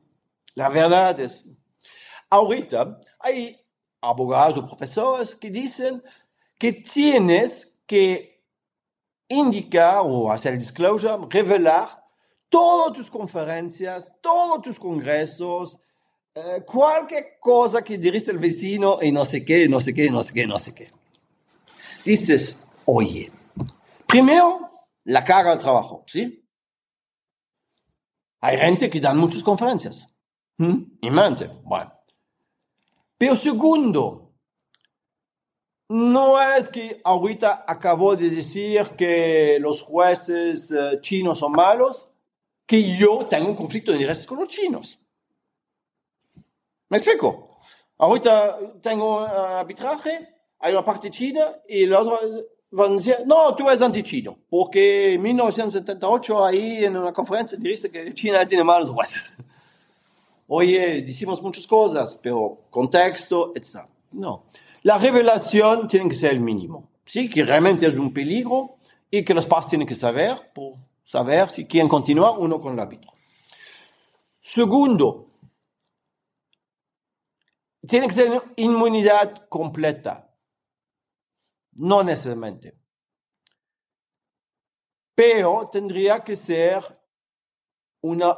la verdad es, ahorita hay abogados o profesores que dicen que tienes que indicar o hacer disclosure, revelar todas tus conferencias, todos tus congresos, eh, cualquier cosa que dirige el vecino y no sé qué, no sé qué, no sé qué, no sé qué. Dices, oye, primero la carga de trabajo, ¿sí? Hay gente que dan muchas conferencias. ¿Mm? Mente, bueno. Pero segundo, no es que ahorita acabo de decir que los jueces eh, chinos son malos, que yo tengo un conflicto de intereses con los chinos. ¿Me explico? Ahorita tengo uh, arbitraje, hay una parte china y la otra van decir, no, tú eres anti-chino, porque en 1978 ahí en una conferencia dice que China tiene malos jueces. Oye, decimos muchas cosas, pero contexto, etc. No. La revelación tiene que ser el mínimo. Sí, que realmente es un peligro y que los padres tienen que saber, por saber si quieren continuar uno con el árbitro. Segundo, tiene que tener inmunidad completa. No necesariamente. Pero tendría que ser una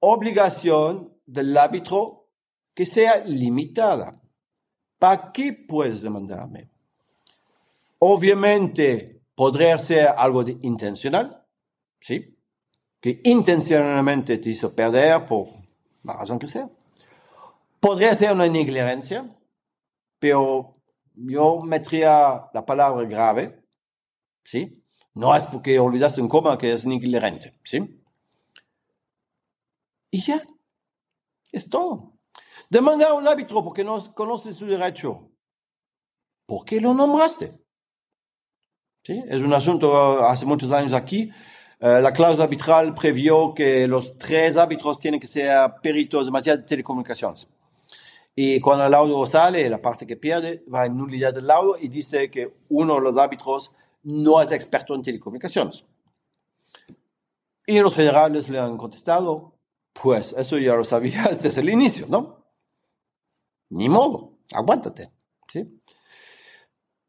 obligación del árbitro que sea limitada. ¿Para qué puedes demandarme? Obviamente podría ser algo intencional, ¿sí? Que intencionalmente te hizo perder por la razón que sea. Podría ser una negligencia, pero yo metería la palabra grave, ¿sí? No es porque olvidaste un coma que es negligente, ¿sí? Y ya, es todo. Demandar a un árbitro porque no conoce su derecho. ¿Por qué lo nombraste? ¿Sí? Es un asunto hace muchos años aquí. Eh, la cláusula arbitral previó que los tres árbitros tienen que ser peritos en materia de telecomunicaciones. Y cuando el laudo sale, la parte que pierde va en nulidad del laudo y dice que uno de los árbitros no es experto en telecomunicaciones. Y los federales le han contestado, pues eso ya lo sabías desde el inicio, ¿no? Ni modo, aguántate, ¿sí?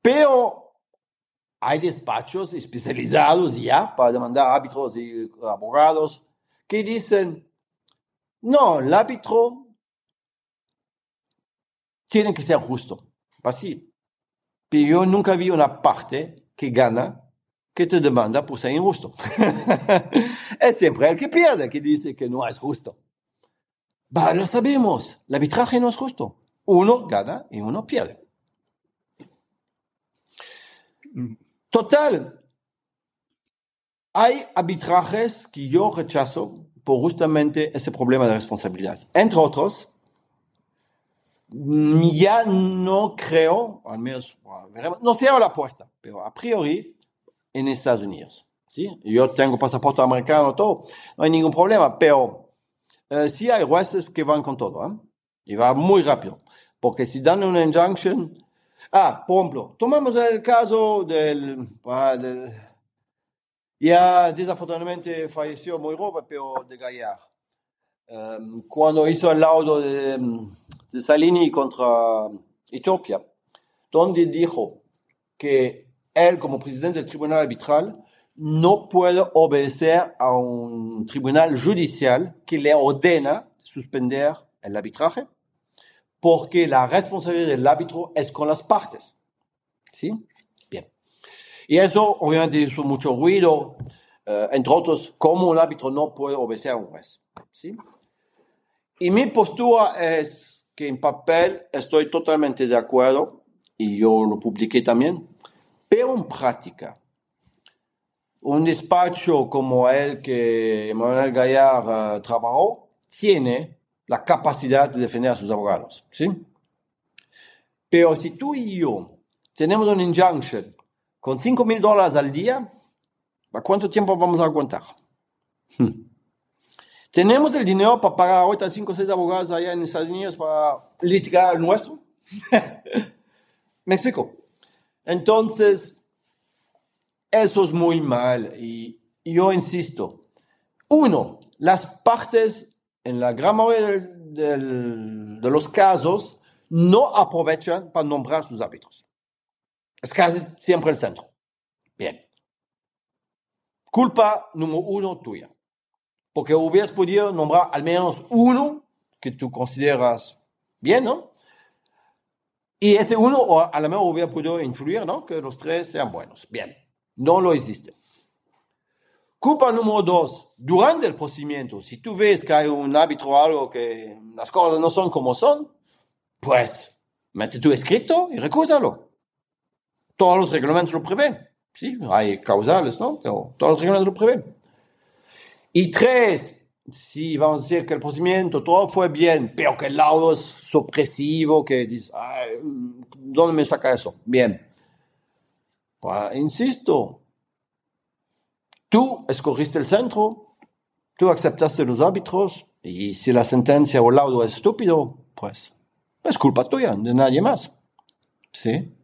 Pero hay despachos especializados ya para demandar árbitros y abogados que dicen, no, el árbitro tiene que ser justo. Así. Pero yo nunca vi una parte que gana que te demanda por ser injusto. es siempre el que pierde que dice que no es justo. Va, lo sabemos. El arbitraje no es justo. Uno gana y uno pierde. Total. Hay arbitrajes que yo rechazo por justamente ese problema de responsabilidad. Entre otros, ya no creo, al menos, no cierro la puerta, pero a priori en Estados Unidos. ¿sí? Yo tengo pasaporte americano, todo, no hay ningún problema, pero eh, sí hay jueces que van con todo, ¿eh? y va muy rápido, porque si dan una injunction, ah, por ejemplo, tomamos el caso del, ah, del ya desafortunadamente falleció muy joven, pero de Gallard. Um, cuando hizo el laudo de, de Salini contra Etiopía, donde dijo que él como presidente del tribunal arbitral no puede obedecer a un tribunal judicial que le ordena suspender el arbitraje porque la responsabilidad del árbitro es con las partes. ¿Sí? Bien. Y eso obviamente hizo mucho ruido, uh, entre otros, cómo un árbitro no puede obedecer a un juez. ¿Sí? Y mi postura es que en papel estoy totalmente de acuerdo, y yo lo publiqué también, pero en práctica, un despacho como el que Manuel Gallard uh, trabajó tiene la capacidad de defender a sus abogados, ¿sí? Pero si tú y yo tenemos una injunction con 5 mil dólares al día, ¿a cuánto tiempo vamos a aguantar? ¿Tenemos el dinero para pagar ahorita 5 o 6 abogados allá en Estados Unidos para litigar el nuestro? ¿Me explico? Entonces, eso es muy mal y yo insisto. Uno, las partes, en la gran mayoría del, del, de los casos, no aprovechan para nombrar sus árbitros. Es casi siempre el centro. Bien. Culpa número uno tuya porque hubieras podido nombrar al menos uno que tú consideras bien, ¿no? Y ese uno a lo mejor hubiera podido influir, ¿no? Que los tres sean buenos. Bien, no lo hiciste. Culpa número dos, durante el procedimiento, si tú ves que hay un árbitro o algo que las cosas no son como son, pues mete tu escrito y recúsalo. Todos los reglamentos lo prevén. Sí, hay causales, ¿no? Pero todos los reglamentos lo prevén. Y tres, si vamos a decir que el procedimiento todo fue bien, pero que el laudo es supresivo, que dice, ¿dónde me saca eso? Bien. Pues, insisto, tú escogiste el centro, tú aceptaste los árbitros, y si la sentencia o el laudo es estúpido, pues es culpa tuya, de nadie más. ¿Sí?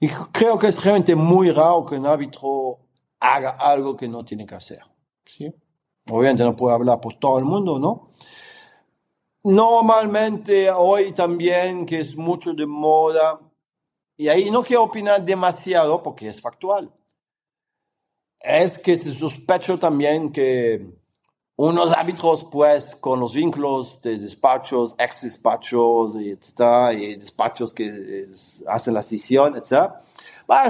Y creo que es realmente muy raro que un árbitro haga algo que no tiene que hacer. ¿Sí? Obviamente no puede hablar por todo el mundo, ¿no? Normalmente hoy también, que es mucho de moda, y ahí no quiero opinar demasiado porque es factual, es que se sospecha también que unos árbitros, pues, con los vínculos de despachos, ex despachos, y, y despachos que hacen la sesión, etc.,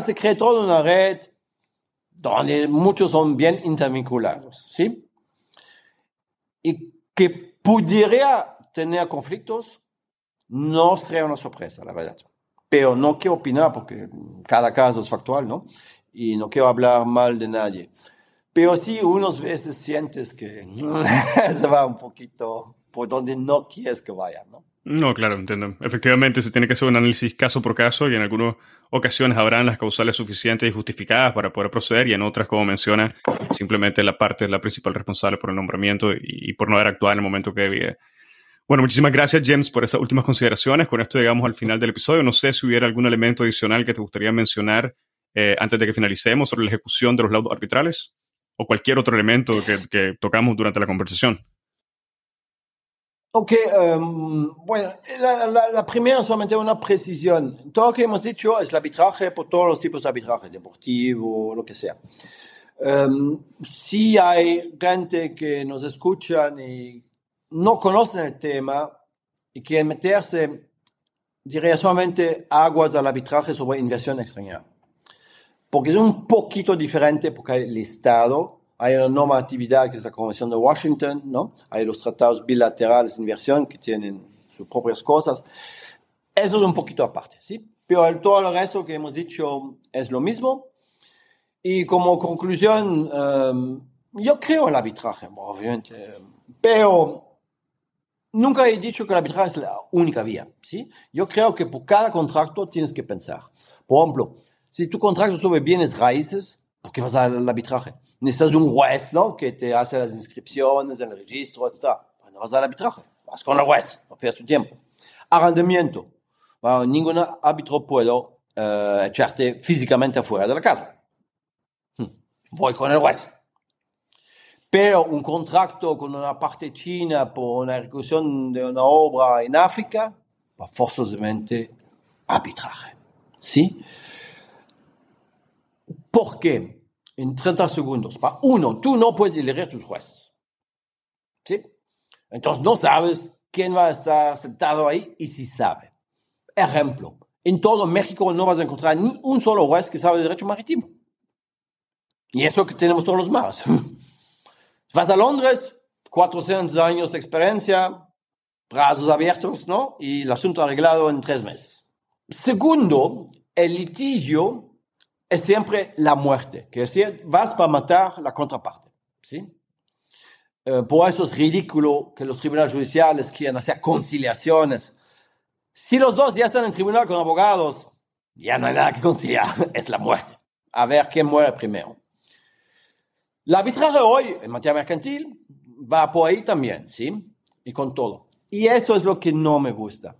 se crea toda una red donde muchos son bien intervinculados, ¿sí? Y que pudiera tener conflictos, no sería una sorpresa, la verdad. Pero no quiero opinar porque cada caso es factual, ¿no? Y no quiero hablar mal de nadie. Pero sí, unos veces sientes que se va un poquito por donde no quieres que vaya, ¿no? No, claro, entiendo. Efectivamente, se tiene que hacer un análisis caso por caso y en algunas ocasiones habrán las causales suficientes y justificadas para poder proceder y en otras, como menciona, simplemente la parte es la principal responsable por el nombramiento y, por no haber actuado en el momento que debía. Bueno, muchísimas gracias, James, por esas últimas consideraciones. Con esto llegamos al final del episodio. No sé si hubiera algún elemento adicional que te gustaría mencionar eh, antes de que finalicemos sobre la ejecución de los laudos arbitrales o cualquier otro elemento que, que tocamos durante la conversación. Ok, um, bueno, la, la, la, primera solamente una precisión. Todo lo que hemos dicho es el arbitraje por todos los tipos de arbitraje, deportivo, lo que sea. Um, si hay gente que nos escuchan y no conocen el tema y quieren meterse, diría solamente aguas al arbitraje sobre inversión extranjera. Porque es un poquito diferente porque el Estado hay una normatividad que es la Convención de Washington, ¿no? Hay los tratados bilaterales de inversión que tienen sus propias cosas. Eso es un poquito aparte, ¿sí? Pero todo el resto que hemos dicho es lo mismo. Y como conclusión, um, yo creo en el arbitraje, obviamente, pero nunca he dicho que el arbitraje es la única vía, ¿sí? Yo creo que por cada contrato tienes que pensar. Por ejemplo, si tu contrato sobre bienes raíces, ¿por qué vas al arbitraje? Necesitas un juez, ¿no? Que te hace las inscripciones el registro, etc. Bueno, vas al arbitraje, vas con el juez, no pierdas tu tiempo. Arrendamiento. Bueno, ningún árbitro puede uh, echarte físicamente afuera de la casa. Hmm. Voy con el juez. Pero un contrato con una parte china por una ejecución de una obra en África, va forzosamente arbitraje. ¿Sí? ¿Por qué? En 30 segundos. Uno, tú no puedes elegir tus jueces. ¿Sí? Entonces no sabes quién va a estar sentado ahí y si sabe. Ejemplo, en todo México no vas a encontrar ni un solo juez que sabe de derecho marítimo. Y eso que tenemos todos los más. Vas a Londres, 400 años de experiencia, brazos abiertos, ¿no? Y el asunto arreglado en tres meses. Segundo, el litigio es siempre la muerte, que decir, vas para matar la contraparte. ¿sí? Eh, por eso es ridículo que los tribunales judiciales quieran hacer conciliaciones. Si los dos ya están en tribunal con abogados, ya no hay nada que conciliar, es la muerte. A ver quién muere primero. La arbitraje hoy en materia mercantil va por ahí también, ¿sí? Y con todo. Y eso es lo que no me gusta.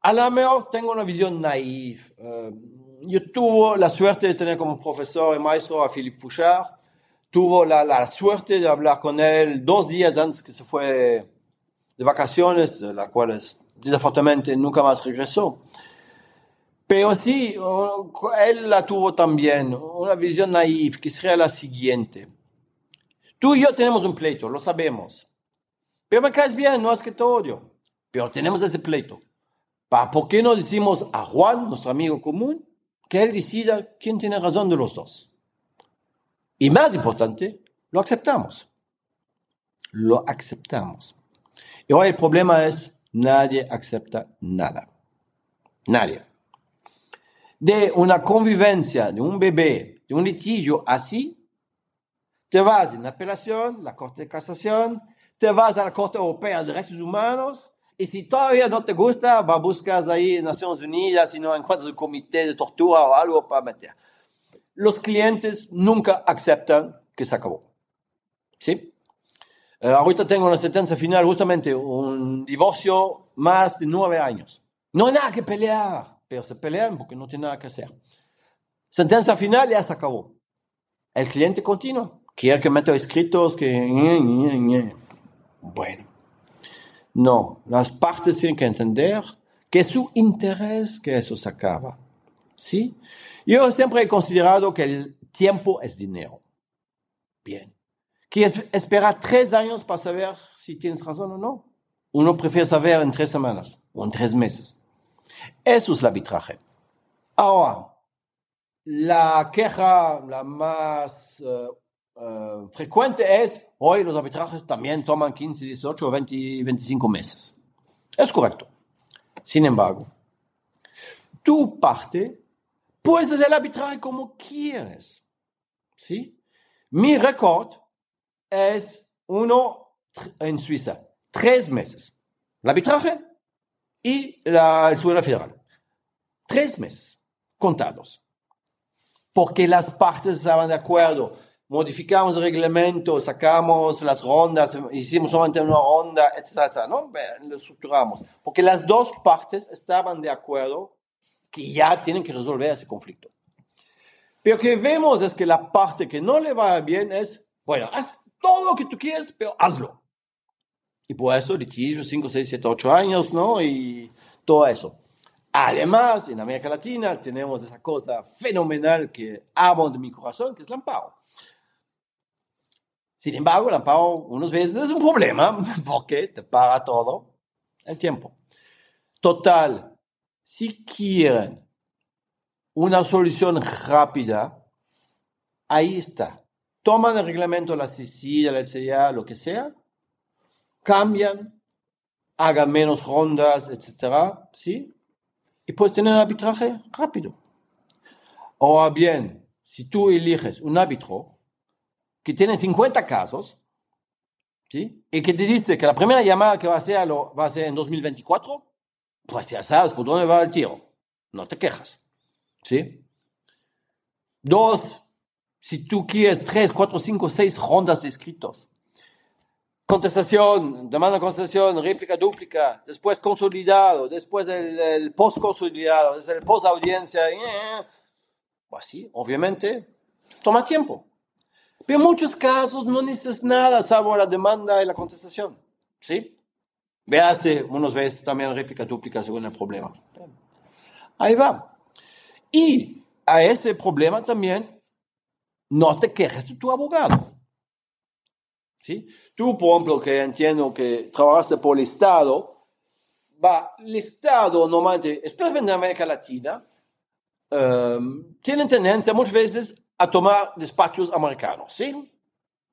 A lo mejor tengo una visión naif. Eh, yo tuve la suerte de tener como profesor y maestro a Philippe Fouchard. Tuvo la, la, suerte de hablar con él dos días antes que se fue de vacaciones, de las cuales desafortunadamente nunca más regresó. Pero sí, él la tuvo también, una visión naif, que sería la siguiente. Tú y yo tenemos un pleito, lo sabemos. Pero me caes bien, no es que te odio. Pero tenemos ese pleito. ¿Por qué no decimos a Juan, nuestro amigo común, que él decida quién tiene razón de los dos. Y más importante, lo aceptamos. Lo aceptamos. Y hoy el problema es, Nadie acepta nada. Nadie. De una convivencia de un bebé, de un litigio así, te vas en la apelación, la Corte de Casación, te vas a la Corte Europea de Derechos Humanos, y si todavía no te gusta, va buscas ahí en Naciones Unidas y no encuentras el comité de tortura o algo para meter. Los clientes nunca aceptan que se acabó. ¿Sí? Eh, ahorita tengo una sentencia final, justamente un divorcio más de nueve años. No hay nada que pelear, pero se pelean porque no tiene nada que hacer. Sentencia final ya se acabó. El cliente continúa. Quiere que meta escritos que... Bueno. No, las partes tienen que entender que es su interés que eso se acaba. ¿Sí? Yo siempre he considerado que el tiempo es dinero. Bien. ¿Quieres esperar tres años para saber si tienes razón o no? Uno prefiere saber en tres semanas o en tres meses. Eso es el arbitraje. Ahora, la queja la más uh, uh, frecuente es, hoy los arbitrajes también toman 15, 18 o 20, 25 meses. Es correcto. Sin embargo, tu parte puedes hacer el arbitraje como quieres. ¿Sí? Mi récord es uno en Suiza, tres meses. El arbitraje y la, el Tribunal Federal. Tres meses contados. Porque las partes estaban de acuerdo. Modificamos el reglamento, sacamos las rondas, hicimos solamente una ronda, etc. ¿no? Lo estructuramos. Porque las dos partes estaban de acuerdo que ya tienen que resolver ese conflicto. Pero que vemos es que la parte que no le va bien es, bueno, haz todo lo que tú quieres, pero hazlo. Y por eso litigio 5, 6, 7, 8 años, ¿no? Y todo eso. Además, en América Latina tenemos esa cosa fenomenal que amo de mi corazón, que es el amparo. Sin embargo, el amparo unas veces es un problema porque te paga todo el tiempo. Total, si quieren una solución rápida, ahí está. Toman el reglamento, la CICIA, la LCA, lo que sea, cambian, hagan menos rondas, etcétera, ¿sí? Y puedes tener arbitraje rápido. O bien, si tú eliges un árbitro que tiene 50 casos, ¿sí? Y que te dice que la primera llamada que va a hacer lo, va a ser en 2024, pues ya sabes por dónde va el tiro. No te quejas, ¿sí? Dos, si tú quieres tres, cuatro, cinco, seis rondas de escritos, contestación, demanda de contestación, réplica, dúplica, después consolidado, después el, post consolidado, después el post audiencia, eh, pues sí, obviamente, toma tiempo. Pero en muchos casos no necesitas nada salvo la demanda y la contestación, ¿sí? Véase unas veces también réplica, dúplica según el problema. Ahí va. Y a ese problema también no te quejes de tu abogado. ¿sí? Tú, por ejemplo, que entiendo que trabajaste por el Estado, va, el Estado normalmente, especialmente en América Latina, um, tienen tendencia muchas veces a tomar despachos americanos, ¿sí?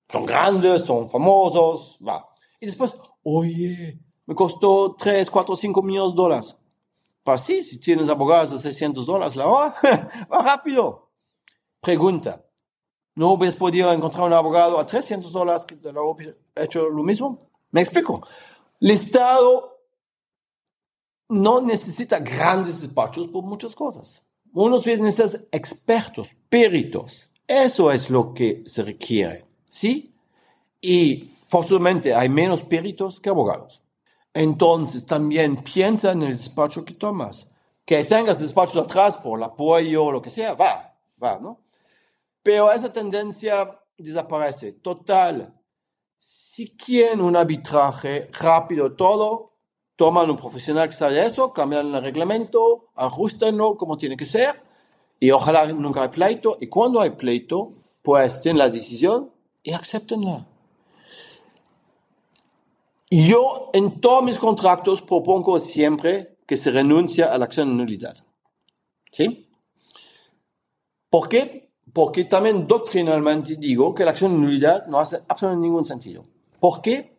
Son grandes, son famosos, va. Y después, oye, me costó 3, 4, 5 millones de dólares. Pues sí, si tienes abogados de 600 dólares la hora, va rápido. Pregunta, ¿No hubieras podido encontrar un abogado a 300 dólares que te lo hubiera hecho lo mismo? Me explico. El Estado no necesita grandes despachos por muchas cosas. Unos necesitan expertos, peritos. Eso es lo que se requiere. ¿Sí? Y forzosamente hay menos peritos que abogados. Entonces también piensa en el despacho que tomas. Que tengas despachos atrás por el apoyo lo que sea, va, va, ¿no? Pero esa tendencia desaparece. Total, si quieren un arbitraje rápido todo, toman un profesional que sabe eso, cambian el reglamento, ajustenlo como tiene que ser, y ojalá nunca hay pleito. Y cuando hay pleito, pues tienen la decisión y aceptenla. Yo en todos mis contratos propongo siempre que se renuncia a la acción de nulidad. ¿Sí? ¿Por qué? porque también doctrinalmente digo que la acción de nulidad no hace absolutamente ningún sentido. ¿Por qué?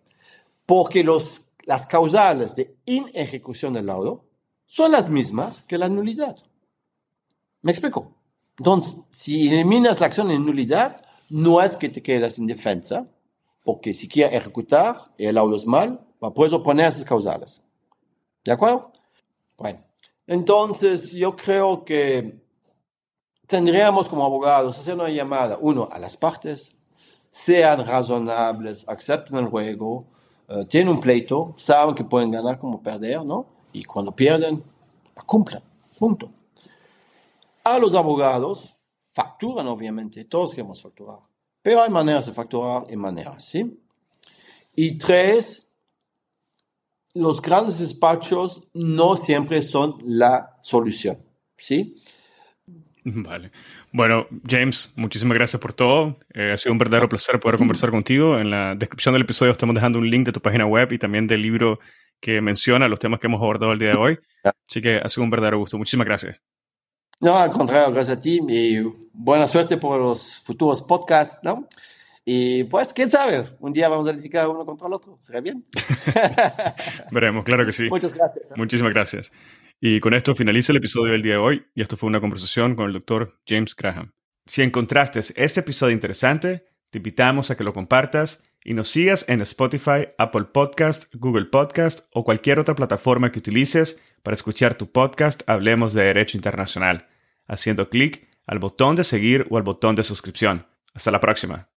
Porque los las causales de inejecución del laudo son las mismas que la nulidad. ¿Me explico? Entonces, si eliminas la acción en nulidad, no es que te quedas sin defensa, porque si quieres ejecutar y el laudo es mal, puedes oponer esas causales. ¿De acuerdo? Bueno, entonces yo creo que tendríamos como abogados hacer una llamada, uno, a las partes, sean razonables, acepten el juego, uh, tienen un pleito, saben que pueden ganar como perder, ¿no? Y cuando pierden, cumplan, punto. A los abogados, facturan obviamente, todos queremos facturar, pero hay maneras de facturar y maneras, ¿sí? Y tres, los grandes despachos no siempre son la solución, ¿sí? Vale. Bueno, James, muchísimas gracias por todo. Eh, ha sido un verdadero placer poder conversar contigo. En la descripción del episodio estamos dejando un link de tu página web y también del libro que menciona los temas que hemos abordado el día de hoy. Así que ha sido un verdadero gusto. Muchísimas gracias. No, al contrario, gracias a ti y buena suerte por los futuros podcasts, ¿no? Y pues, quién sabe, un día vamos a litigar uno contra el otro. ¿Será bien? Veremos, claro que sí. Muchas gracias. ¿eh? Muchísimas gracias. Y con esto finaliza el episodio del día de hoy y esto fue una conversación con el doctor James Graham. Si encontraste este episodio interesante, te invitamos a que lo compartas y nos sigas en Spotify, Apple Podcast, Google Podcast o cualquier otra plataforma que utilices para escuchar tu podcast Hablemos de Derecho Internacional, haciendo clic al botón de seguir o al botón de suscripción. Hasta la próxima.